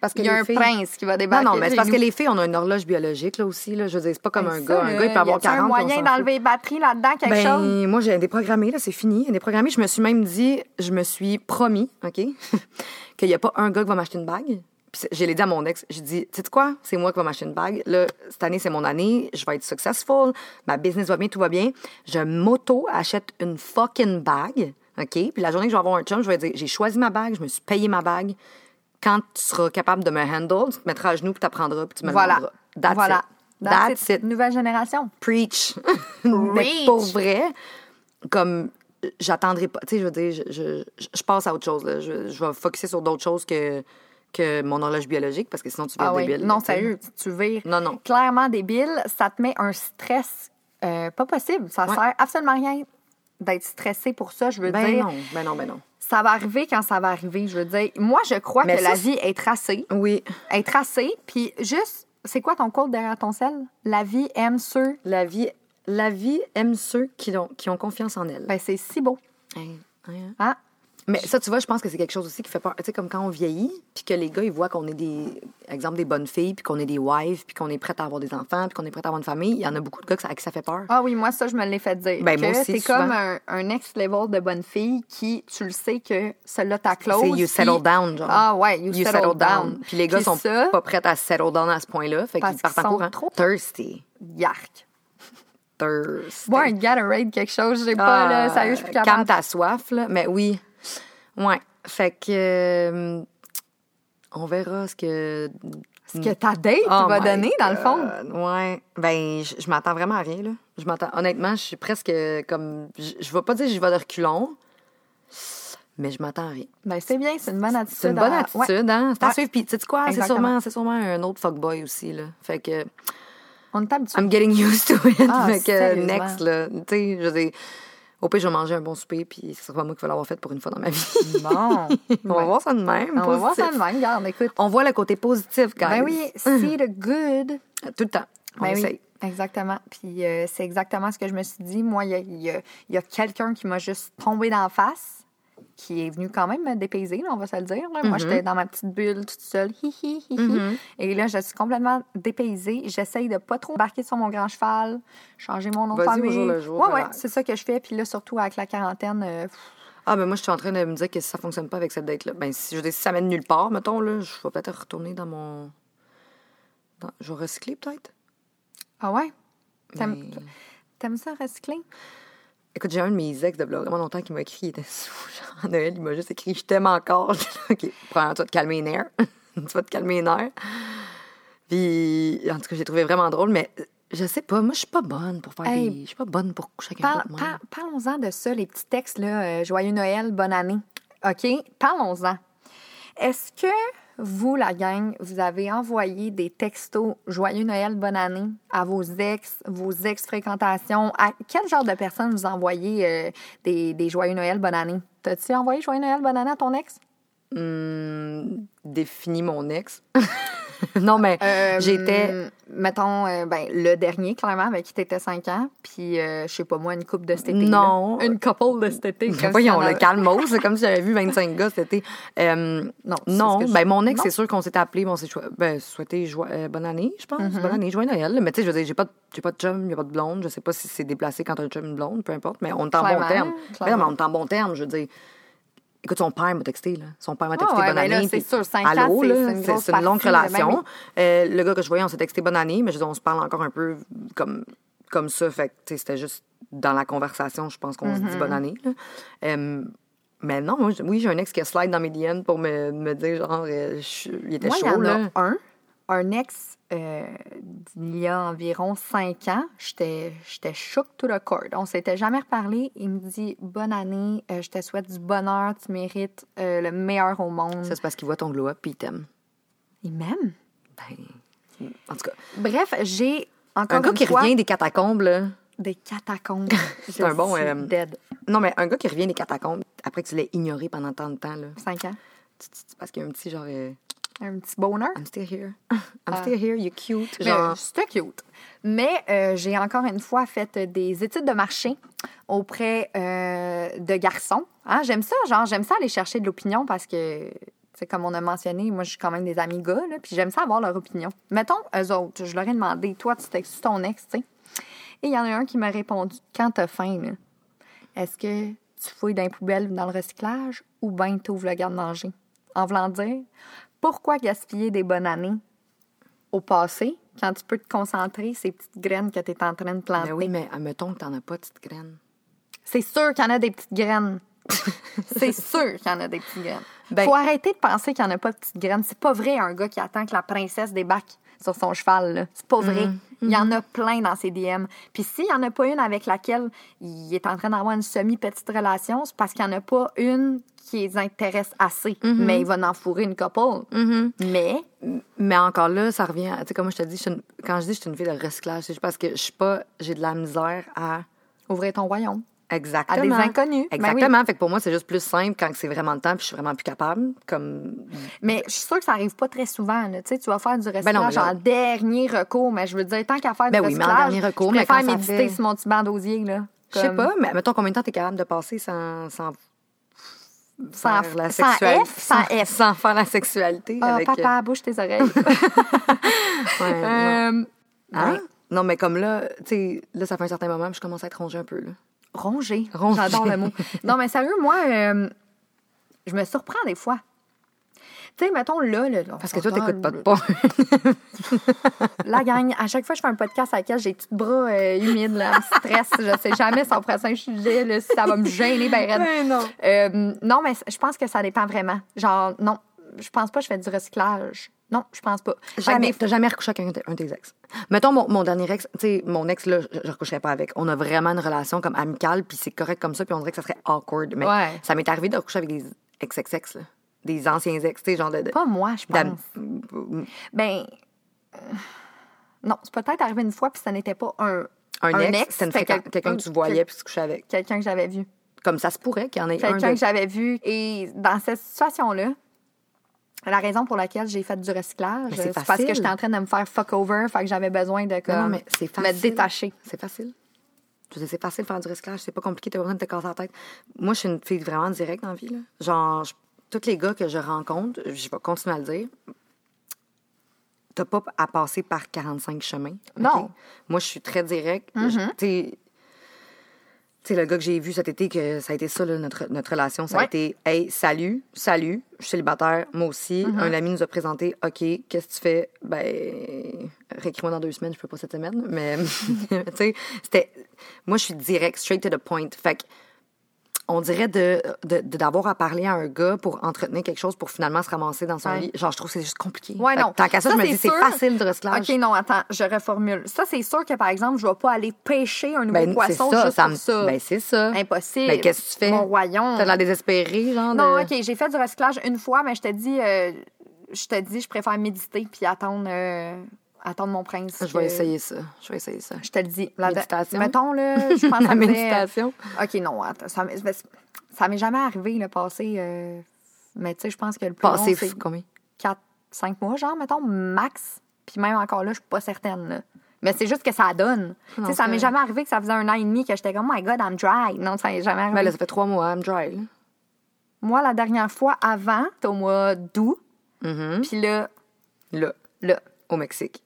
Parce que Il y a un filles- prince qui va Non, débarquer. non, mais c'est parce que les filles, on a une horloge biologique, là, aussi. Là. Je veux dire, c'est pas comme un gars. Un gars, il peut avoir y a-tu 40 un moyen d'enlever les batteries là-dedans, quelque Ben, chose? moi, j'ai déprogrammé, là, c'est fini. Déprogrammé, je me suis même dit, je me suis promis, OK, qu'il n'y a pas un gars qui va m'acheter une bague. Puis je l'ai dit à mon ex, j'ai dit, tu sais quoi, c'est moi qui vais m'acheter une bague. Là, cette année, c'est mon année, je vais être successful, ma business va bien, tout va bien. Je m'auto-achète une fucking bague, OK? Puis la journée que je vais avoir un chum, je vais dire, j'ai choisi ma bague, je me suis payé ma bague. Quand tu seras capable de me handle, tu te mettras à genoux, puis tu apprendras, puis tu me Voilà. demanderas. That's voilà. it. That's it. Nouvelle génération. Preach. Mais pour vrai, comme j'attendrai pas, tu sais, je veux dire, je, je, je passe à autre chose. Là. Je, je vais focuser sur d'autres choses que, que mon horloge biologique parce que sinon tu viens Ah oui. débile. Non, sérieux, tu- vires. Non, non. Clairement débile, ça te met un stress euh, pas possible. Ça Ouais. sert absolument à rien d'être stressé pour ça. Je veux Ben dire, non, ben non, ben non. ça va arriver quand ça va arriver. Je veux dire, moi, je crois Mais que ça, la vie est tracée. Oui, Est tracée, puis juste, c'est quoi ton code derrière ton sel? La vie aime ceux. la vie, la vie aime ceux qui ont, qui ont confiance en elle. Ben, c'est si beau. Hein, hein. Hein? Mais ça, tu vois, je pense que c'est quelque chose aussi qui fait peur. Tu sais, comme quand on vieillit, puis que les gars, ils voient qu'on est des, exemple, des bonnes filles, puis qu'on est des wives, puis qu'on est prête à avoir des enfants, puis qu'on est prête à avoir une famille. Il y en a beaucoup de gars à qui ça fait peur. Ah oui, moi, ça, je me l'ai fait dire. Ben, souvent. comme un, un next level de bonne fille qui, tu le sais que celle-là ta clause. C'est you settle down, genre. Ah ouais, you, settle, down. Puis les gars Puis sont ça, pas prêts à settle down à ce point-là. Fait qu'ils partent en courant. trop- Thirsty. Yark. Thirsty. Bois un Gatorade, quelque chose, j'ai pas, là, Ah, sérieux, je suis plus Calme ta soif, là. Mais oui. Ouais. Fait que. euh, on verra ce que. Ce que ta date Oh va donner, dans le fond. Ouais. Ben, je, je m'attends vraiment à rien, là. Je m'attends. Honnêtement, je suis presque comme. Je, je vais pas dire que j'y vais de reculons, mais je m'attends à rien. Ben, c'est bien, c'est une bonne attitude. C'est une bonne à- attitude, Ouais. hein? C'est à Ouais. suivre. Puis, tu sais quoi? C'est sûrement, c'est sûrement un autre fuckboy aussi, là. Fait que. On est habitué. I'm getting used to it. Ah, fait que, next, là. Tu sais, je veux dire, au pire, je vais manger un bon souper, puis ce sera pas moi qui vais l'avoir fait pour une fois dans ma vie. Bon. On va voir ça de même. On va voir ça de même. Regarde, écoute. On voit le côté positif, guys. Ben oui, see the good. Tout le temps. On Ben oui, essaye. exactement. Puis euh, c'est exactement ce que je me suis dit. Moi, il y a, il y a- il y a quelqu'un qui m'a juste tombé dans la face, qui est venu quand même me dépayser, là, on va se le dire. là. Mm-hmm. Moi, j'étais dans ma petite bulle toute seule. Hi, hi, hi, hi. Et là, je suis complètement dépaysée. J'essaye de pas trop embarquer sur mon grand cheval, changer mon nom de Vas-y au famille. jour ouais, ouais, c'est ça que je fais. Puis là, surtout avec la quarantaine, euh, Ah, ben moi, je suis en train de me dire que si ça fonctionne pas avec cette date-là, ben si, je dire, si ça mène nulle part, mettons, là, je vais peut-être retourner dans mon. dans- Je vais recycler, peut-être? ah ouais? Mais- t'aimes ça recycler? Écoute, j'ai un de mes ex de vraiment longtemps qui m'a écrit, il était sous genre, Noël, il m'a juste écrit Je t'aime encore. OK, premièrement, tu vas te calmer les nerfs. tu vas te calmer les nerfs. Puis, en tout cas, j'ai trouvé vraiment drôle, mais je sais pas, moi, je suis pas bonne pour faire Hey. des. Je suis pas bonne pour coucher avec par- Parlons-en de ça, les petits textes, là, euh, Joyeux Noël, bonne année. OK? Parlons-en. Est-ce que vous, la gang, vous avez envoyé des textos Joyeux Noël, bonne année à vos ex, vos ex-fréquentations? À quel genre de personnes vous envoyez euh, des, des Joyeux Noël, bonne année? T'as-tu envoyé Joyeux Noël, bonne année à ton ex? Hum, définis mon ex. non, mais Euh, j'étais. Mettons, euh, ben, le dernier, clairement, avec qui t'étais 5 ans. Puis, euh, je sais pas moi, une couple de cet été. Non. là. Une couple de cet été. comme Voyons, le calmos, c'est comme si j'avais vu 25 gars cet été. Euh, Non, non, je- ben mon ex, c'est sûr qu'on s'est appelé, bon, on s'est ben, souhaité bonne année, je pense. Mm-hmm. Bonne année, joyeux Noël. Mais tu sais, je veux dire, j'ai pas, de- pas de chum, il y a pas de blonde. Je sais pas si c'est déplacé quand t'as un chum et une blonde, peu importe. Mais on est en bon terme. clairement. Ben non, mais on est en bon terme, je veux dire. Écoute, son père m'a texté, là. Son père m'a texté ouais, bonne ben année. c'est sûr, cinq ans, allô, c'est- là, c'est une longue ben relation. Euh, le gars que je voyais, on s'est texté bonne année, mais je on se parle encore un peu comme, comme ça. Fait que, c'était juste dans la conversation, je pense qu'on se dit Mm-hmm. bonne année. là. Euh, mais non, moi, oui, j'ai un ex qui a slide dans mes DM pour me, me dire, genre, euh, je- il était Moi, il y chaud, en là. a un. Un ex euh, d'il y a environ 5 ans. J'étais j'étais shook to the cord. On s'était jamais reparlé. Il me dit Bonne année, euh, je te souhaite du bonheur, tu mérites euh, le meilleur au monde. Ça, c'est parce qu'il voit ton glow-up puis il t'aime. Il m'aime? Ben, en tout cas, Bref, j'ai encore un gars une qui fois revient des catacombes, là. des catacombes. C'est un bon, dead. Non, mais un gars qui revient des catacombes après que tu l'aies ignoré pendant tant de temps, là. 5 ans. C'est parce qu'il y a un petit genre. Euh, Un petit bonheur. I'm still here. I'm still here, you're cute. Genre. euh, C'était cute. Mais euh, j'ai encore une fois fait des études de marché auprès euh, de garçons. Hein, j'aime ça, genre, j'aime ça aller chercher de l'opinion parce que, c'est comme on a mentionné, moi, je suis quand même des amis gars, là, puis j'aime ça avoir leur opinion. Mettons, eux autres, je leur ai demandé, toi, tu textes ton ex, tu sais? Et il y en a un qui m'a répondu, quand t'as faim, est-ce que tu fouilles dans les poubelles ou dans le recyclage ou bien tu ouvres le garde-manger? En voulant dire, pourquoi gaspiller des bonnes années au passé quand tu peux te concentrer ces petites graines que tu es en train de planter? Ben oui, mais admettons que t'en as pas, petite graine. C'est sûr qu'il y en a des petites graines. c'est sûr qu'il y en a des petites graines. Ben- Faut arrêter de penser qu'il n'y en a pas de petites graines. C'est pas vrai un gars qui attend que la princesse débarque sur son cheval. C'est pas vrai. Mm-hmm. Il y en a plein dans ses DM. Puis s'il n'y en a pas une avec laquelle il est en train d'avoir une semi-petite relation, c'est parce qu'il n'y en a pas une qui les intéresse assez. Mm-hmm. Mais il va en fourrer une couple. Mais Mais encore là, ça revient. Tu sais, comme je te dis, une- quand je dis que je suis une fille de recyclage, c'est parce que je suis pas. J'ai de la misère à. ouvrir ton royaume. Exactement. À des inconnus. Ben oui. Exactement. Fait que pour moi, c'est juste plus simple quand c'est vraiment le temps puis je suis vraiment plus capable. Comme. Mais je suis sûre que ça arrive pas très souvent. là. Tu sais, tu vas faire du recyclage Ben non, mais en dernier recours, mais je veux dire, tant qu'à faire Ben du oui, mais en recyclage, dernier recours, je mais préfère quand ça méditer fait- sur mon petit banc d'osier. là. Je sais Comme- pas, mais mettons combien de temps t'es capable de passer sans. sans Sans, faire la sans sexualité. F, sans F. Sans faire la sexualité. Ah, avec, euh, papa, bouge tes oreilles. ouais, non. Euh, Hein? ouais. Non, mais comme là, tu sais, là, ça fait un certain moment, je commence à être rongée un peu, là. Ronger. Ronger. J'adore le mot. Non, mais sérieux, moi, euh, je me surprends des fois. Tu sais, mettons là, là, là, Parce que toi, t'écoutes pas de porn. La gang, à chaque fois que je fais un podcast avec elle, j'ai petits bras euh, humides, là, elle me stress. Je sais jamais si on un sujet, là, si ça va me gêner, ben raide. Ben non. Euh, non, mais je pense que ça dépend vraiment. Genre, non, je pense pas que je fais du recyclage. Non, je pense pas. Jamais, t'as jamais recouché avec un, un de tes ex. Mettons, mon, mon dernier ex, tu sais, mon ex, là, je, je recoucherais pas avec. On a vraiment une relation comme amicale, puis c'est correct comme ça, puis on dirait que ça serait awkward. Mais Ouais. ça m'est arrivé de recoucher avec des ex-ex-ex, là. Des anciens ex, tu sais, genre de. de Pas moi, je pense. Ben. euh, non, c'est peut-être arrivé une fois, puis ça n'était pas un. un, ex, c'était quelqu'un que tu voyais, puis tu couchais avec. Quelqu'un que j'avais vu. Comme ça se pourrait qu'il y en ait un. Quelqu'un de- que j'avais vu. Et dans cette situation-là, la raison pour laquelle j'ai fait du recyclage, c'est parce que j'étais en train de me faire fuck over, fait que j'avais besoin de comme, non, mais me détacher. C'est facile. C'est facile de faire du recyclage, c'est pas compliqué, t'as pas besoin de te casser la tête. Moi, je suis une fille vraiment directe dans la vie, là. Genre, je- tous les gars que je rencontre, je vais continuer à le dire, t'as pas à passer par 45 chemins. Non. Moi, je suis très. Je- Tu sais, tu sais, le gars que j'ai vu cet été, que ça a été ça, là, notre, notre relation, ça a été Hey, salut, salut, je suis célibataire, moi aussi. Un ami nous a présenté OK, qu'est-ce que tu fais? Ben, réécris-moi dans deux semaines, je peux pas cette semaine, mais tu sais, c'était. Moi, je suis direct, straight to the point. Fait que, on dirait de d'avoir à parler à un gars pour entretenir quelque chose pour finalement se ramasser dans son Ouais. lit. Genre, je trouve que c'est juste compliqué. Ouais, non. Tant qu'à ça, Ça, je me dis, c'est facile de recyclage. OK, non, attends, je reformule. Ça, c'est sûr que, par exemple, je vais pas aller pêcher un nouveau Ben, poisson ça, juste ça pour me- ça. Ben, c'est ça. Impossible. Ben, qu'est-ce que tu fais? Mon royaume. T'as l'air désespéré, genre. Non, de- OK, j'ai fait du recyclage une fois, mais je te dis, euh, je te dis, je préfère méditer puis attendre, euh, attendre mon prince. Je vais essayer ça. Je vais essayer ça. Je te le dis. La Méditation? Mettons, là, je pense La à méditation? OK, non, attends, ça m'est ça m'est jamais arrivé, le passé euh, Mais tu sais, je pense que le plus long, Passé c'est f- combien? 4, 5 mois, genre, mettons, max. Puis même encore là, je suis pas certaine, là. Mais c'est juste que ça donne. Tu sais, ça c'est- m'est jamais arrivé que ça faisait un an et demi que j'étais comme, oh my God, I'm dry. Non, ça m'est jamais arrivé. Ben là, ça fait trois mois, I'm dry. là. Moi, la dernière fois, avant, c'était au mois d'août. Mhm. Puis là, Là, là, au Mexique.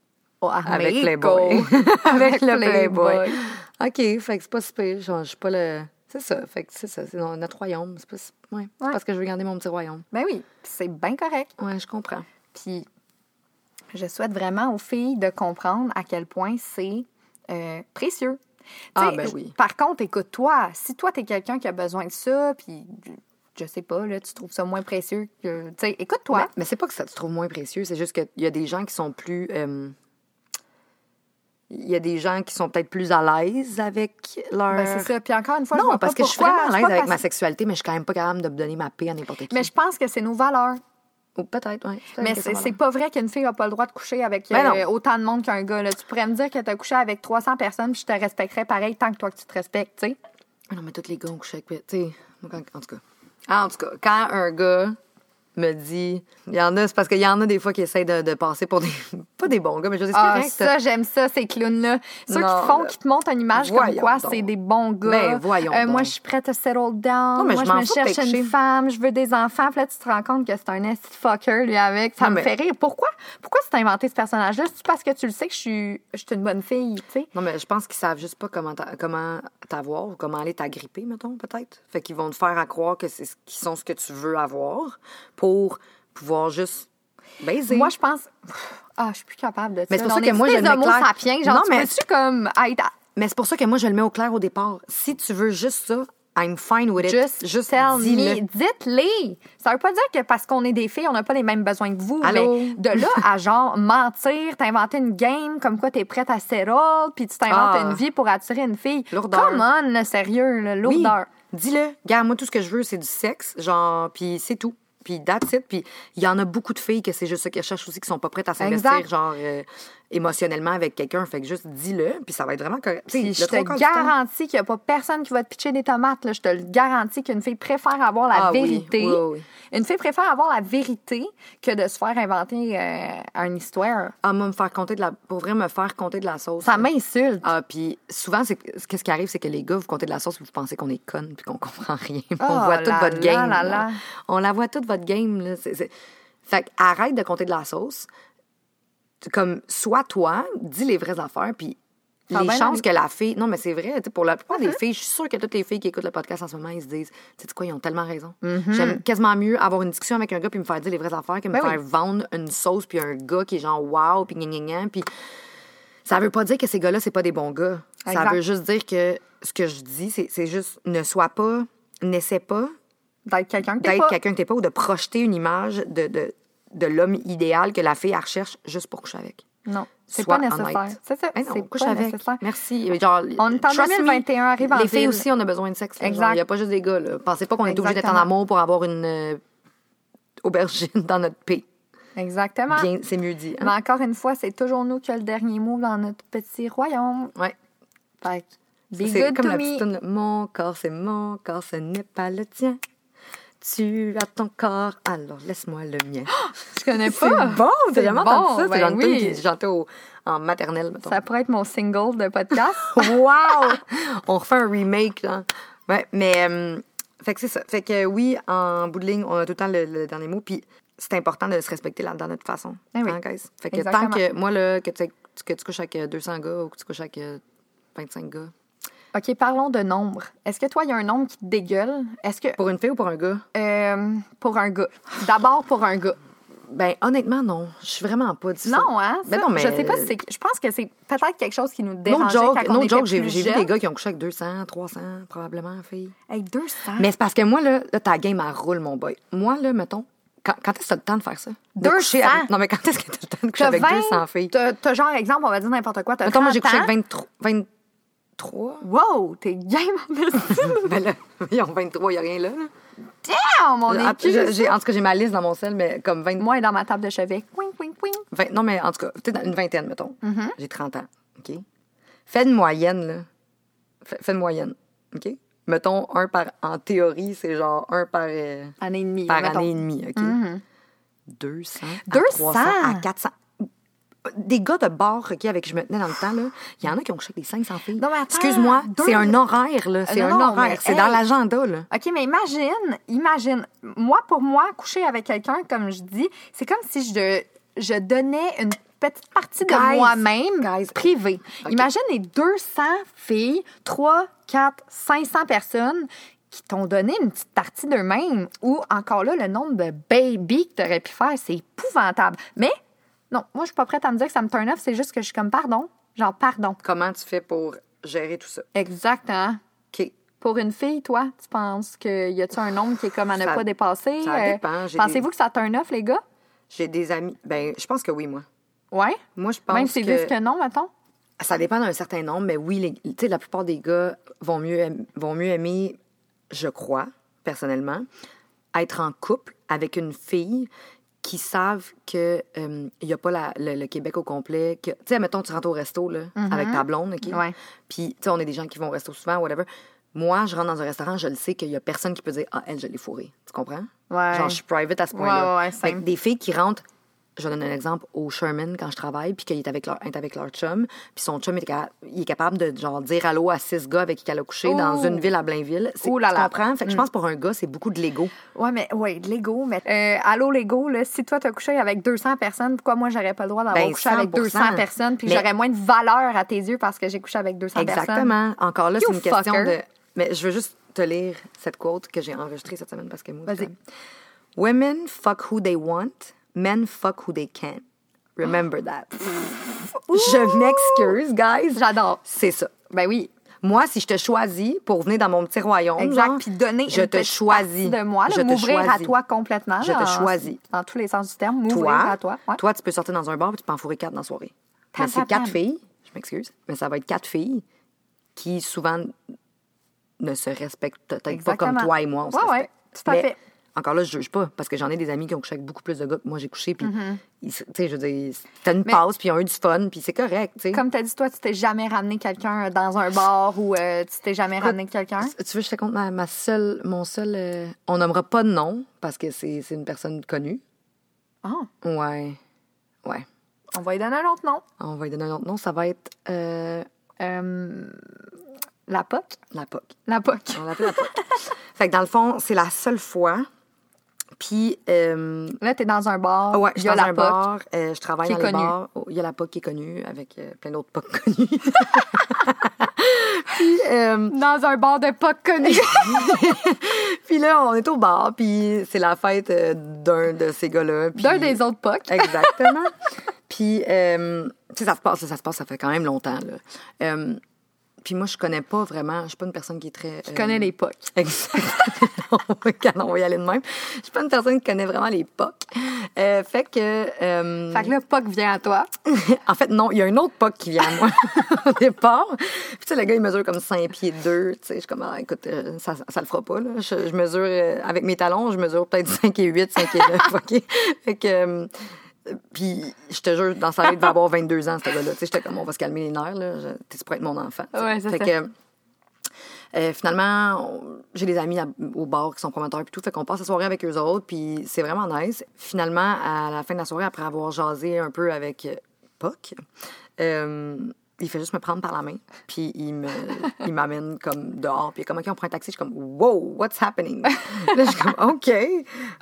Oh, Avec Mexico. Playboy. Avec le Playboy. OK, fait que c'est pas si pire. Je suis pas le. C'est ça. Fait que c'est ça. C'est no- notre royaume. C'est pas si- ouais. Parce que je veux garder mon petit royaume. Ben oui, c'est bien correct. Ouais, je comprends. Puis je souhaite vraiment aux filles de comprendre à quel point c'est euh, précieux. Ah, ben oui. Par contre, écoute-toi, si toi, t'es quelqu'un qui a besoin de ça, puis je sais pas, là, tu trouves ça moins précieux que. Tu sais, écoute-toi. Mais, mais c'est pas que ça te trouve moins précieux, c'est juste qu'il y a des gens qui sont plus. euh, Il y a des gens qui sont peut-être plus à l'aise avec leur. Ben, c'est ça. Puis encore une fois, je non, vois parce pas que je suis vraiment à l'aise avec parce- ma sexualité, mais je suis quand même pas capable de me donner ma paix à n'importe qui. Mais je pense que c'est nos valeurs. Ou peut-être, oui. Mais c'est pas vrai qu'une fille n'a pas le droit de coucher avec Ben euh, autant de monde qu'un gars. Là. Tu pourrais me dire que tu as couché avec 300 personnes, puis je te respecterais pareil tant que toi que tu te respectes, tu sais. Non, mais tous les gars ont couché avec. Tu sais, en tout cas. Ah, en tout cas, quand un gars me dit. Il y en a, c'est parce qu'il y en a des fois qui essayent de, de passer pour des. Pas des bons gars, mais je c'est Ah, ça, j'aime ça, ces clowns-là. Ceux Non, qui te font, qui te montent une image comme quoi c'est des bons gars. Ben, voyons Euh, Moi, je suis prête à settle down. Non, mais moi, je me cherche une femme, je veux des enfants. Puis là, tu te rends compte que c'est un esti de fucker, lui, avec. Ça Non, me mais- fait rire. Pourquoi? Pourquoi tu t'as inventé ce personnage-là? C'est parce que tu le sais que je suis, je suis une bonne fille, tu sais? Non, mais je pense qu'ils savent juste pas comment t'a- comment t'avoir ou comment aller t'agripper, mettons, peut-être. Fait qu'ils vont te faire à croire que c'est ce- qu'ils sont ce que tu veux avoir pour pouvoir juste baiser. Moi, je pense. Ah, je suis plus capable de ça. Mais c'est pour ça que moi, je le mets clair. sapiens. Genre, Non, tu mais- peux-tu comme Mais c'est pour ça que moi, je le mets au clair au départ. Si tu veux juste ça, I'm fine with it. Just, juste tell dis-le. me. Dites-les. Ça veut pas dire que parce qu'on est des filles, on n'a pas les mêmes besoins que vous. Allô? Mais de là à genre mentir, t'inventer une game comme quoi t'es prête à settle, puis tu t'inventes Ah. une vie pour attirer une fille. Lourdeur. Come on, là, sérieux, Oui, lourdeur. dis-le. Regarde, moi, tout ce que je veux, c'est du sexe, genre, puis c'est tout. Puis that's it. Puis il y en a beaucoup de filles que c'est juste ça qu'elles cherchent aussi, qui sont pas prêtes à s'investir, genre, euh, émotionnellement avec quelqu'un. Fait que juste dis-le, puis ça va être vraiment correct. Puis je te garantis qu'il n'y a pas personne qui va te pitcher des tomates. Là. Je te le garantis qu'une fille préfère avoir la Ah vérité. oui, oui. Une fille préfère avoir la vérité que de se faire inventer euh, une histoire. Ah, moi, me faire compter de la. Pour vrai, me faire compter de la sauce. Ça m'insulte. Ah, puis souvent, qu'est-ce qui arrive, c'est que les gars, vous comptez de la sauce, vous pensez qu'on est conne puis qu'on comprend rien. on Oh voit toute votre game. là là. là. On la voit toute votre game. Là. C'est- Fait que arrête de compter de la sauce. Comme, sois toi, dis les vraies affaires, puis les va bien chances que la fille. Non, mais c'est vrai, pour la plupart Uh-huh. des filles, je suis sûre que toutes les filles qui écoutent le podcast en ce moment, ils se disent, tu sais quoi, ils ont tellement raison. Mm-hmm. J'aime quasiment mieux avoir une discussion avec un gars puis me faire dire les vraies affaires que me Ben oui. faire vendre une sauce puis un gars qui est genre wow puis gna gna gna, puis ça veut pas dire que ces gars-là, c'est pas des bons gars. Ça veut juste dire que ce que je dis, c'est juste ne sois pas, n'essaie pas D'être quelqu'un que t'es pas. pas ou de projeter une image de, de, de l'homme idéal que la fille recherche juste pour coucher avec. Non, c'est pas nécessaire. C'est ça. Non, c'est couche pas avec. nécessaire. Merci. Genre, On est en trust me, 2021, arrive en Les filles aussi, on a besoin de sexe. Il n'y a pas juste des gars. Là. Pensez pas qu'on est obligé d'être en amour pour avoir une euh, aubergine dans notre paix. Exactement. Bien, c'est mieux dit. hein. Mais encore une fois, c'est toujours nous qui a le dernier mot dans notre petit royaume. Ouais. Fait C'est comme to la petite Mon corps, c'est mon corps, ce n'est pas le tien. Tu as ton corps, alors laisse-moi le mien. Je connais C'est pas. bon, c'est vraiment bon, comme ça. C'est ben oui. qui chantait en maternelle, mettons. Ça pourrait être mon single de podcast. Wow! on refait un remake, là. Ouais, mais... euh, fait que c'est ça. Fait que oui, en bout de ligne, on a tout le temps le, le dernier mot. Puis c'est important de se respecter là, dans notre façon. Eh oui. Hein, guys? Fait que Exactement. tant que... Moi, là, que tu, que tu couches avec euh, 200 gars ou que tu couches avec euh, 25 gars. OK, parlons de nombre. Est-ce que toi, il y a un nombre qui te dégueule? Est-ce que. Pour une fille ou pour un gars? euh, pour un gars. D'abord pour un gars. Ben, honnêtement, non. Je suis vraiment pas du Non, hein? Ben ça, non, mais- Je sais pas si c'est. Je pense que c'est peut-être quelque chose qui nous No quand on no j'ai vu des gars qui ont couché avec 200, 300, probablement, filles. Hey, 200. Mais c'est parce que moi, là, là ta game, elle roule, mon boy. Moi, là, mettons, quand, quand est-ce que t'as le temps de faire ça? De 200? coucher avec- Non, mais quand est-ce que t'as le temps de coucher T'as avec 20, 200 filles? T'as, genre, exemple, on va dire n'importe quoi. T'as Mettons, moi, j'ai 30 couché avec 23. 23? Wow, t'es game en ben là, ils ont 23, il n'y a rien là. là. Damn, mon Ah, écu. j'ai- j'ai- en tout cas, j'ai ma liste dans mon sel, mais comme 20, Moi, dans ma table de chevet. Wing, wing, wing. 20 non, mais en tout cas, peut-être une vingtaine, mettons. Mm-hmm. J'ai 30 ans, OK? Fais une moyenne, là. Fais, fais une moyenne, OK? mettons, un par. En théorie, c'est genre un par, euh, Année et demie. par mettons. année et demie, OK? Mhm. 200. 200? À 300, à 400. Des gars de bar, avec qui je me tenais dans le temps, là, il y en a qui ont couché avec des 500 filles. Excuse-moi, c'est un horaire, là. C'est un horaire. C'est dans l'agenda, là. OK, mais imagine, imagine, moi, pour moi, coucher avec quelqu'un, comme je dis, c'est comme si je, je donnais une petite partie de moi-même privée. Imagine les 200 filles, 3, 4, 500 personnes qui t'ont donné une petite partie d'eux-mêmes ou encore là, le nombre de baby que tu aurais pu faire, c'est épouvantable. Mais non, moi, je suis pas prête à me dire que ça me turn off, c'est juste que je suis comme pardon. Genre, pardon. Comment tu fais pour gérer tout ça? Exactement. OK. Pour une fille, toi, tu penses qu'il y a-tu un nombre qui est comme à ne Ça- pas dépasser? ça Euh, dépend, Pensez-vous des- que ça turn off, les gars? J'ai des amis. Ben, je pense que oui, moi. Ouais? Moi, je pense Même s'ils que... disent que non, mettons? Ça dépend d'un certain nombre, mais oui, les- tu sais, la plupart des gars vont mieux, vont mieux aimer, je crois, personnellement, être en couple avec une fille qui savent que euh, il y a pas la- le, le Québec au complet. Tu sais, mettons, tu rentres au resto là, avec ta blonde, OK? Ouais. Puis, tu sais, on est des gens qui vont au resto souvent, whatever. Moi, je rentre dans un restaurant, je le sais qu'il y a personne qui peut dire Ah, elle, je l'ai fourrée. Tu comprends? Ouais. Genre, je suis private à ce point-là. Ouais, ouais, des filles qui rentrent, je donne un exemple au Sherman quand je travaille, puis qu'il est avec leur, est avec leur chum, puis son chum est, ca- il est capable de genre dire allô à six gars avec qui elle a couché dans une ville à Blainville. C'est- là tu là. comprends? Fait que je pense pour un gars, c'est beaucoup de l'ego. Ouais, mais ouais, de l'ego. Mais euh, allô, l'ego, là, si toi, t'as couché avec 200 personnes, pourquoi moi, j'aurais pas le droit d'avoir Ben, couché avec 100%. 200 personnes, puis Mais- j'aurais moins de valeur à tes yeux parce que j'ai couché avec 200 personnes? Exactement. Encore là, c'est une question de. Mais je veux juste te lire cette quote que j'ai enregistrée cette semaine parce que moi. Vas-y. Women fuck who they want, men fuck who they can. Remember that. je m'excuse, guys. J'adore. C'est ça. Ben oui. Moi, si je te choisis pour venir dans mon petit royaume, Exact. Puis donner je une te choisis. de moi, là, Je te m'ouvrir à toi complètement. Je te choisis. Dans tous les sens du terme, m'ouvrir Toi, à toi. Ouais. toi, tu peux sortir dans un bar et tu peux en fourrer quatre dans la soirée. Mais c'est quatre filles, je m'excuse, mais ça va être quatre filles qui souvent ne se respectent peut-être pas comme toi et moi. On se Ouais, ouais, respecte. tout à Mais fait. Encore là, je juge pas, parce que j'en ai des amis qui ont couché avec beaucoup plus de gars que moi j'ai couché, puis, se- tu sais, je veux dire, t'as une Mm-hmm. Mais- passe, puis ils ont eu du fun, puis c'est correct, tu sais. Comme tu as dit, toi, tu t'es jamais ramené quelqu'un dans un bar ou euh, tu t'es jamais ramené quelqu'un? Tu veux je te compte ma, ma seule, mon seul... euh, on nommera pas de nom, parce que c'est une personne connue. Ah, Ouais. Ouais. on va lui donner un autre nom. On va lui donner un autre nom. Ça va être euh, Euh, la POC? la POC. La POC. On l'appelle la POC. fait que dans le fond, c'est la seule fois. Puis, euh, Là, t'es dans un bar. ouais, je suis dans la un POC. bar, euh, je travaille dans connue. bars. Oh, Il y a la POC qui est connue, avec euh, plein d'autres POC connus. puis, Dans un bar de POC connu. puis là, on est au bar, puis c'est la fête d'un de ces gars-là. puis- D'un des autres POC. Exactement. puis, tu sais, ça se passe, ça se passe, ça fait quand même longtemps, là. Puis moi, je connais pas vraiment, je suis pas une personne qui est très... Je connais les POC. Exactement. on va y aller de même. Je suis pas une personne qui connaît vraiment les POC. Euh, fait que... euh, Fait que là, POC vient à toi. en fait, non, il y a un autre POC qui vient à moi au départ. Puis, tu sais, le gars, il mesure comme 5 pieds 2. Tu sais, je suis comme, ah, écoute, euh, ça, ça le fera pas, là. Je, je mesure, avec mes talons, je mesure peut-être 5 et 8, 5 et 9, OK? Fait que... puis, je te jure, dans sa vie, il devait avoir 22 ans, ce gars-là. Tu sais, j'étais comme, on va se calmer les nerfs, là. T'es pour être mon enfant? tu sais. Ouais, c'est fait ça. que, euh, finalement, j'ai des amis au bar qui sont promoteurs puis tout, fait qu'on passe la soirée avec eux autres, puis c'est vraiment nice. Finalement, à la fin de la soirée, après avoir jasé un peu avec euh, Puck, euh, il fait juste me prendre par la main, puis il me, il m'amène comme dehors, puis il est comme ok, on prend un taxi, je suis comme wow, what's happening? Là, je suis comme ok,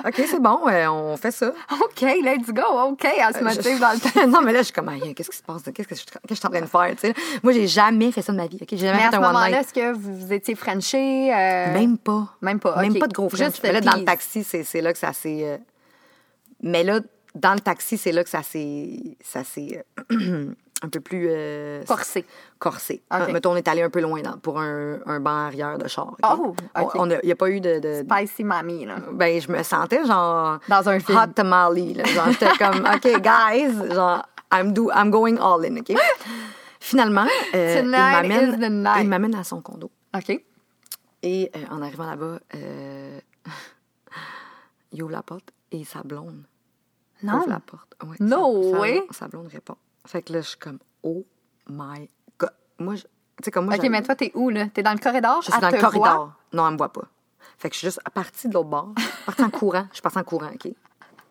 ok, c'est bon, euh, on fait ça. OK, let's go. OK, elle se motive dans le temps. non, mais là, je suis comme, Aïe, qu'est-ce qui se passe? Qu'est-ce que je, qu'est-ce que je suis en train de faire? tu sais? Moi, j'ai jamais fait ça de ma vie. ok? J'ai jamais Mais à fait ce un one moment-là, night. est-ce que vous, étiez Frenché? euh, Même pas. Même pas, Même pas de gros French. Juste Mais là, dans le taxi, c'est c'est là que ça s'est. euh, Mais là, dans le taxi, c'est là que ça s'est. Euh, un peu plus. euh, Corsé. Corsé. Ok. Euh, mettons, on est allé un peu loin dans- pour un, un banc arrière de char. Oh, a- Il n'y a pas eu de. de- Spicy mamie, là. ben, je me sentais genre. Dans un film. Hot tamale. Là. Genre, j'étais comme, OK, guys, genre, I'm, do, I'm going all in, OK? Finalement, euh, il m'amène à son condo. OK. Et euh, en arrivant là-bas, euh, il ouvre la porte et sa blonde Non. ouvre la porte. Ouais, No sa, sa- way. Sa blonde répond. Fait que là, je suis comme, oh my God. Moi, je- sais, comme moi, OK, mais toi, t'es où, là? T'es dans le corridor? je suis dans le corridor. voit? Non, elle me voit pas. Fait que je suis juste partie de l'autre bord. Je suis partie en courant. Je suis partie en courant, OK?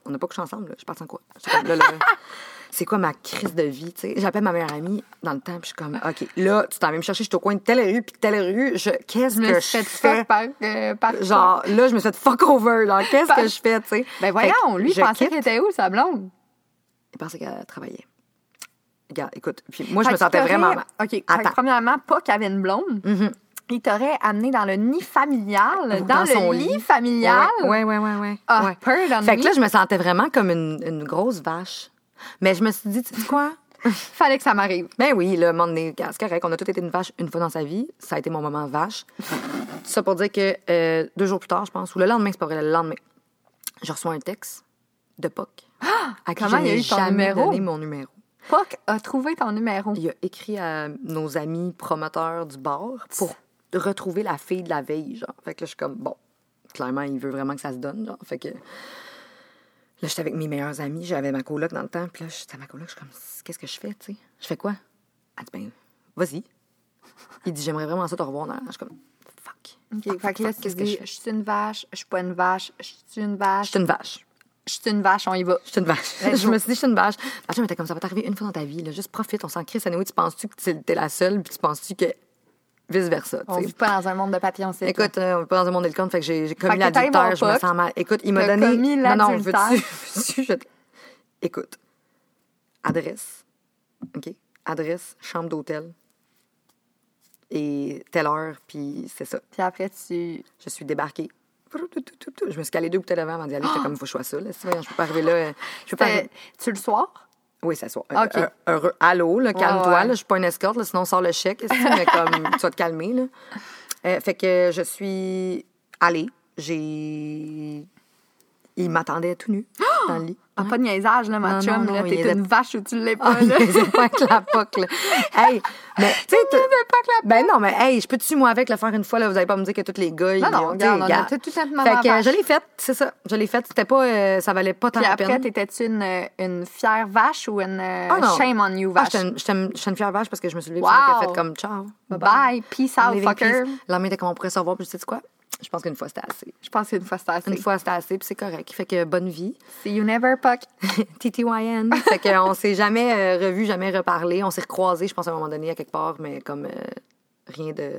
On n'a pas couché ensemble, là. Je suis partie en courant. Là, là, c'est quoi ma crise de vie, tu sais? J'appelle ma meilleure amie dans le temps, puis je suis comme, OK, là, tu t'en viens me chercher, je suis au coin de telle rue, puis telle rue. Je... Qu'est-ce que je fais? par, euh, par. Genre, là, je me suis fait fuck over, là. Qu'est-ce Par- que je fais, tu sais? Ben voyons, lui, il je pensait qu'il était où, sa blonde? Il pensait qu'elle travaillait. Regarde, écoute, puis moi, je Fait me sentais vraiment. OK, Attends. premièrement, pas qu'il avait une blonde. Mhm. Il t'aurait amené dans le nid familial, dans, Dans le son lit, lit. familial. Ouais, ouais, ouais, ouais. Ah, ouais. Fait que là, je me sentais vraiment comme une, une grosse vache. Mais je me suis dit, tu sais quoi? Fallait que ça m'arrive. Ben oui, le moment donné, c'est correct. On a tous été une vache une fois dans sa vie. Ça a été mon moment vache. Ça pour dire que euh, deux jours plus tard, je pense, ou le lendemain, c'est pas vrai, le lendemain, je reçois un texte de Puck. À qui Comment je il a eu ton jamais numéro? donné mon numéro. Puck a trouvé ton numéro. Il a écrit à nos amis promoteurs du bar pour retrouver la fille de la veille, genre. Fait que là, je suis comme, bon, clairement, il veut vraiment que ça se donne, genre. Fait que là, j'étais avec mes meilleurs amis, j'avais ma coloc dans le temps, puis là, j'étais à ma coloc, je suis comme, qu'est-ce que je fais, tu sais? Je fais quoi? Elle dit, ben, vas-y. Il dit, j'aimerais vraiment ça te revoir dans la... Je suis comme, fuck. OK, Fuck, fait que là, qu'est-ce que je fais? je suis une vache, je suis pas une vache, je suis une Je vache, suis une vache. je suis une vache, on y va. Je suis une vache. Je me suis dit, je suis une vache. Chum était comme ça, va t'arriver une fois dans ta vie, là. Juste profite, on s'en crisse. Anyway, tu penses-tu que t'es la seule, puis tu penses-tu que vice-versa, On vit pas dans un monde de papillons, c'est Écoute, euh, on est pas dans un monde d'électrons, fait que j'ai commis l'adultère, je me sens mal. Écoute, il m'a donné. commis non, non, veux-tu. je te- Écoute, adresse, OK? Adresse, chambre d'hôtel. Et telle heure, puis c'est ça. Puis après, tu... Je suis débarquée. Je me suis calé deux bouteilles de vin avant d'y aller. J'étais comme, il faut que je sois ça. Là. Je peux pas arriver là. euh, Je peux pas arriver- C'était- Tu le soir? Oui, ça soit. OK. Euh, heureux. Allô, là, calme-toi. ouais. là, Je suis pas une escorte, là, sinon on sort le chèque. mais comme, tu vas te calmer. Là. Euh, fait que je suis allée. J'ai. Il m'attendait tout nu dans le lit. Ah, pas de niaisage, là, ma Non, chum. là. T'es une vache ou tu l'es Ah, pas, là? c'est pas avec la poque, là. Hey, mais, tu sais, t'as- ben non, mais, hey, je peux-tu, moi, avec le faire une fois, là, vous allez pas me dire que tous les gars, ils Non, non, regarde, tu on a tout, tout simplement Fait que je l'ai faite, c'est ça. Je l'ai faite. C'était pas, euh, ça valait pas tant Puis la après, peine. t'étais-tu une, une fière vache ou une euh, Ah, non. shame on you Ah, vache? une- j'étais une, une fière vache parce que je me suis levée Wow. j'ai fait comme ciao. Bye, peace I'm out, fucker. peace. La main était comme on pourrait se revoir, puis je sais quoi? Je pense qu'une fois c'était assez. Je pense qu'une fois, c'était assez. Une fois c'était assez, puis c'est correct. Fait que bonne vie. See you never, Puck. TTYN. fait qu'on s'est jamais euh, revu, jamais reparlé. On s'est recroisés, je pense, à un moment donné, à quelque part, mais comme euh, rien de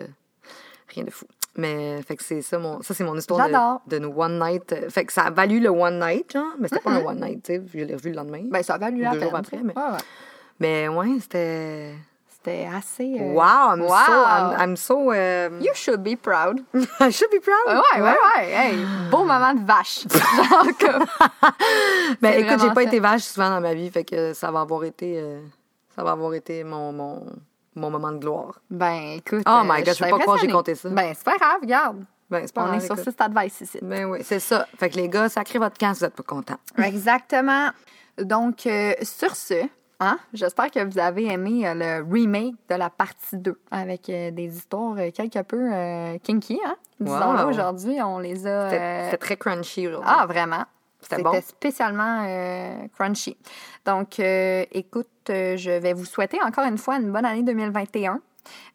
rien de fou. Mais fait que c'est ça, mon, ça c'est mon histoire de, de nos one night. Euh, Fait que ça a valu le one night, genre, mais c'était pas un one night, tu sais. Je l'ai revu le lendemain. Ben, ça a valu la peine. après, mais- Ouais, ouais. mais ouais, c'était. C'était assez... euh, Wow, I'm wow. so. I'm, I'm so um, You should be proud. I should be proud. Ouais, ouais, ouais. Hey, beau moment de vache. Genre comme... Ben, écoute, j'ai pas ça. été vache souvent dans ma vie, fait que ça va avoir été, euh, ça va avoir été mon, mon, mon moment de gloire. Ben, écoute... Oh my euh, God, je peux pas croire j'ai compté ça. Ben, c'est pas grave, regarde. Ben, c'est pas On grave, est sur écoute. Sister Advice ici. Ben oui, c'est ça. Fait que les gars, sacrez votre camp si vous êtes pas contents. Exactement. Donc, euh, sur ce, hein, j'espère que vous avez aimé euh, le remake de la partie 2 avec euh, des histoires euh, quelque peu euh, kinky. Hein? Disons-le, Wow. aujourd'hui, on les a... C'était euh, très crunchy aujourd'hui. Ah, vraiment. C'était C'était bon. spécialement euh, crunchy. Donc, écoute, je vais vous souhaiter encore une fois une bonne année 2021.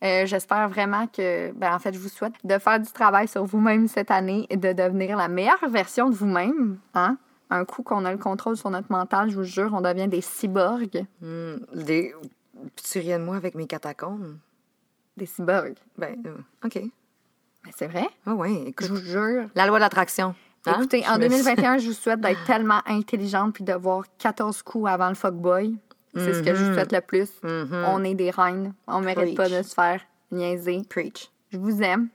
Euh, J'espère vraiment que, ben, en fait, je vous souhaite de faire du travail sur vous-même cette année et de devenir la meilleure version de vous-même. Hein? Un coup qu'on a le contrôle sur notre mental, je vous jure, on devient des cyborgs. Hmm, des... Tu riais de moi avec mes catacombes? Des cyborgs. Ben, euh, OK. Mais c'est vrai, Ah ouais, je écoute. vous jure. La loi de l'attraction. hein? Écoutez, Je en me- 2021, je vous souhaite d'être tellement intelligente puis d'avoir 14 coups avant le fuckboy. C'est ce que je vous souhaite le plus. Mhm. On est des reines. On mérite pas de se faire niaiser. Preach. Je vous aime.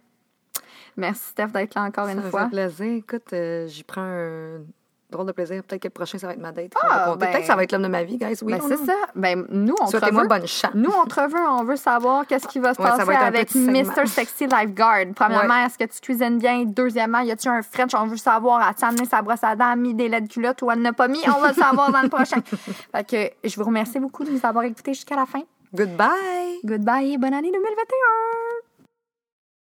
Merci, Steph, d'être là encore Ça une me fait fois. plaisir. Écoute, euh, j'y prends un drôle de plaisir. Peut-être que le prochain, ça va être ma date. Ah, ben- Peut-être que ça va être l'homme de ma vie, guys. Oui, Ben, c'est ça. Ben, nous, on Souhaitez-moi bonne chance. Nous, on te veut. On veut savoir qu'est-ce qui va se Ouais, passer avec. Mr. Sexy Lifeguard. Premièrement, est-ce que tu cuisines bien? Deuxièmement, y a-tu un French? On veut savoir. As-tu amené sa brosse à dents, mis des laits de culotte ou elle n'a pas mis? On va le savoir dans le prochain. Fait que je vous remercie beaucoup de nous avoir écoutés jusqu'à la fin. Goodbye. Goodbye et bonne année 2021!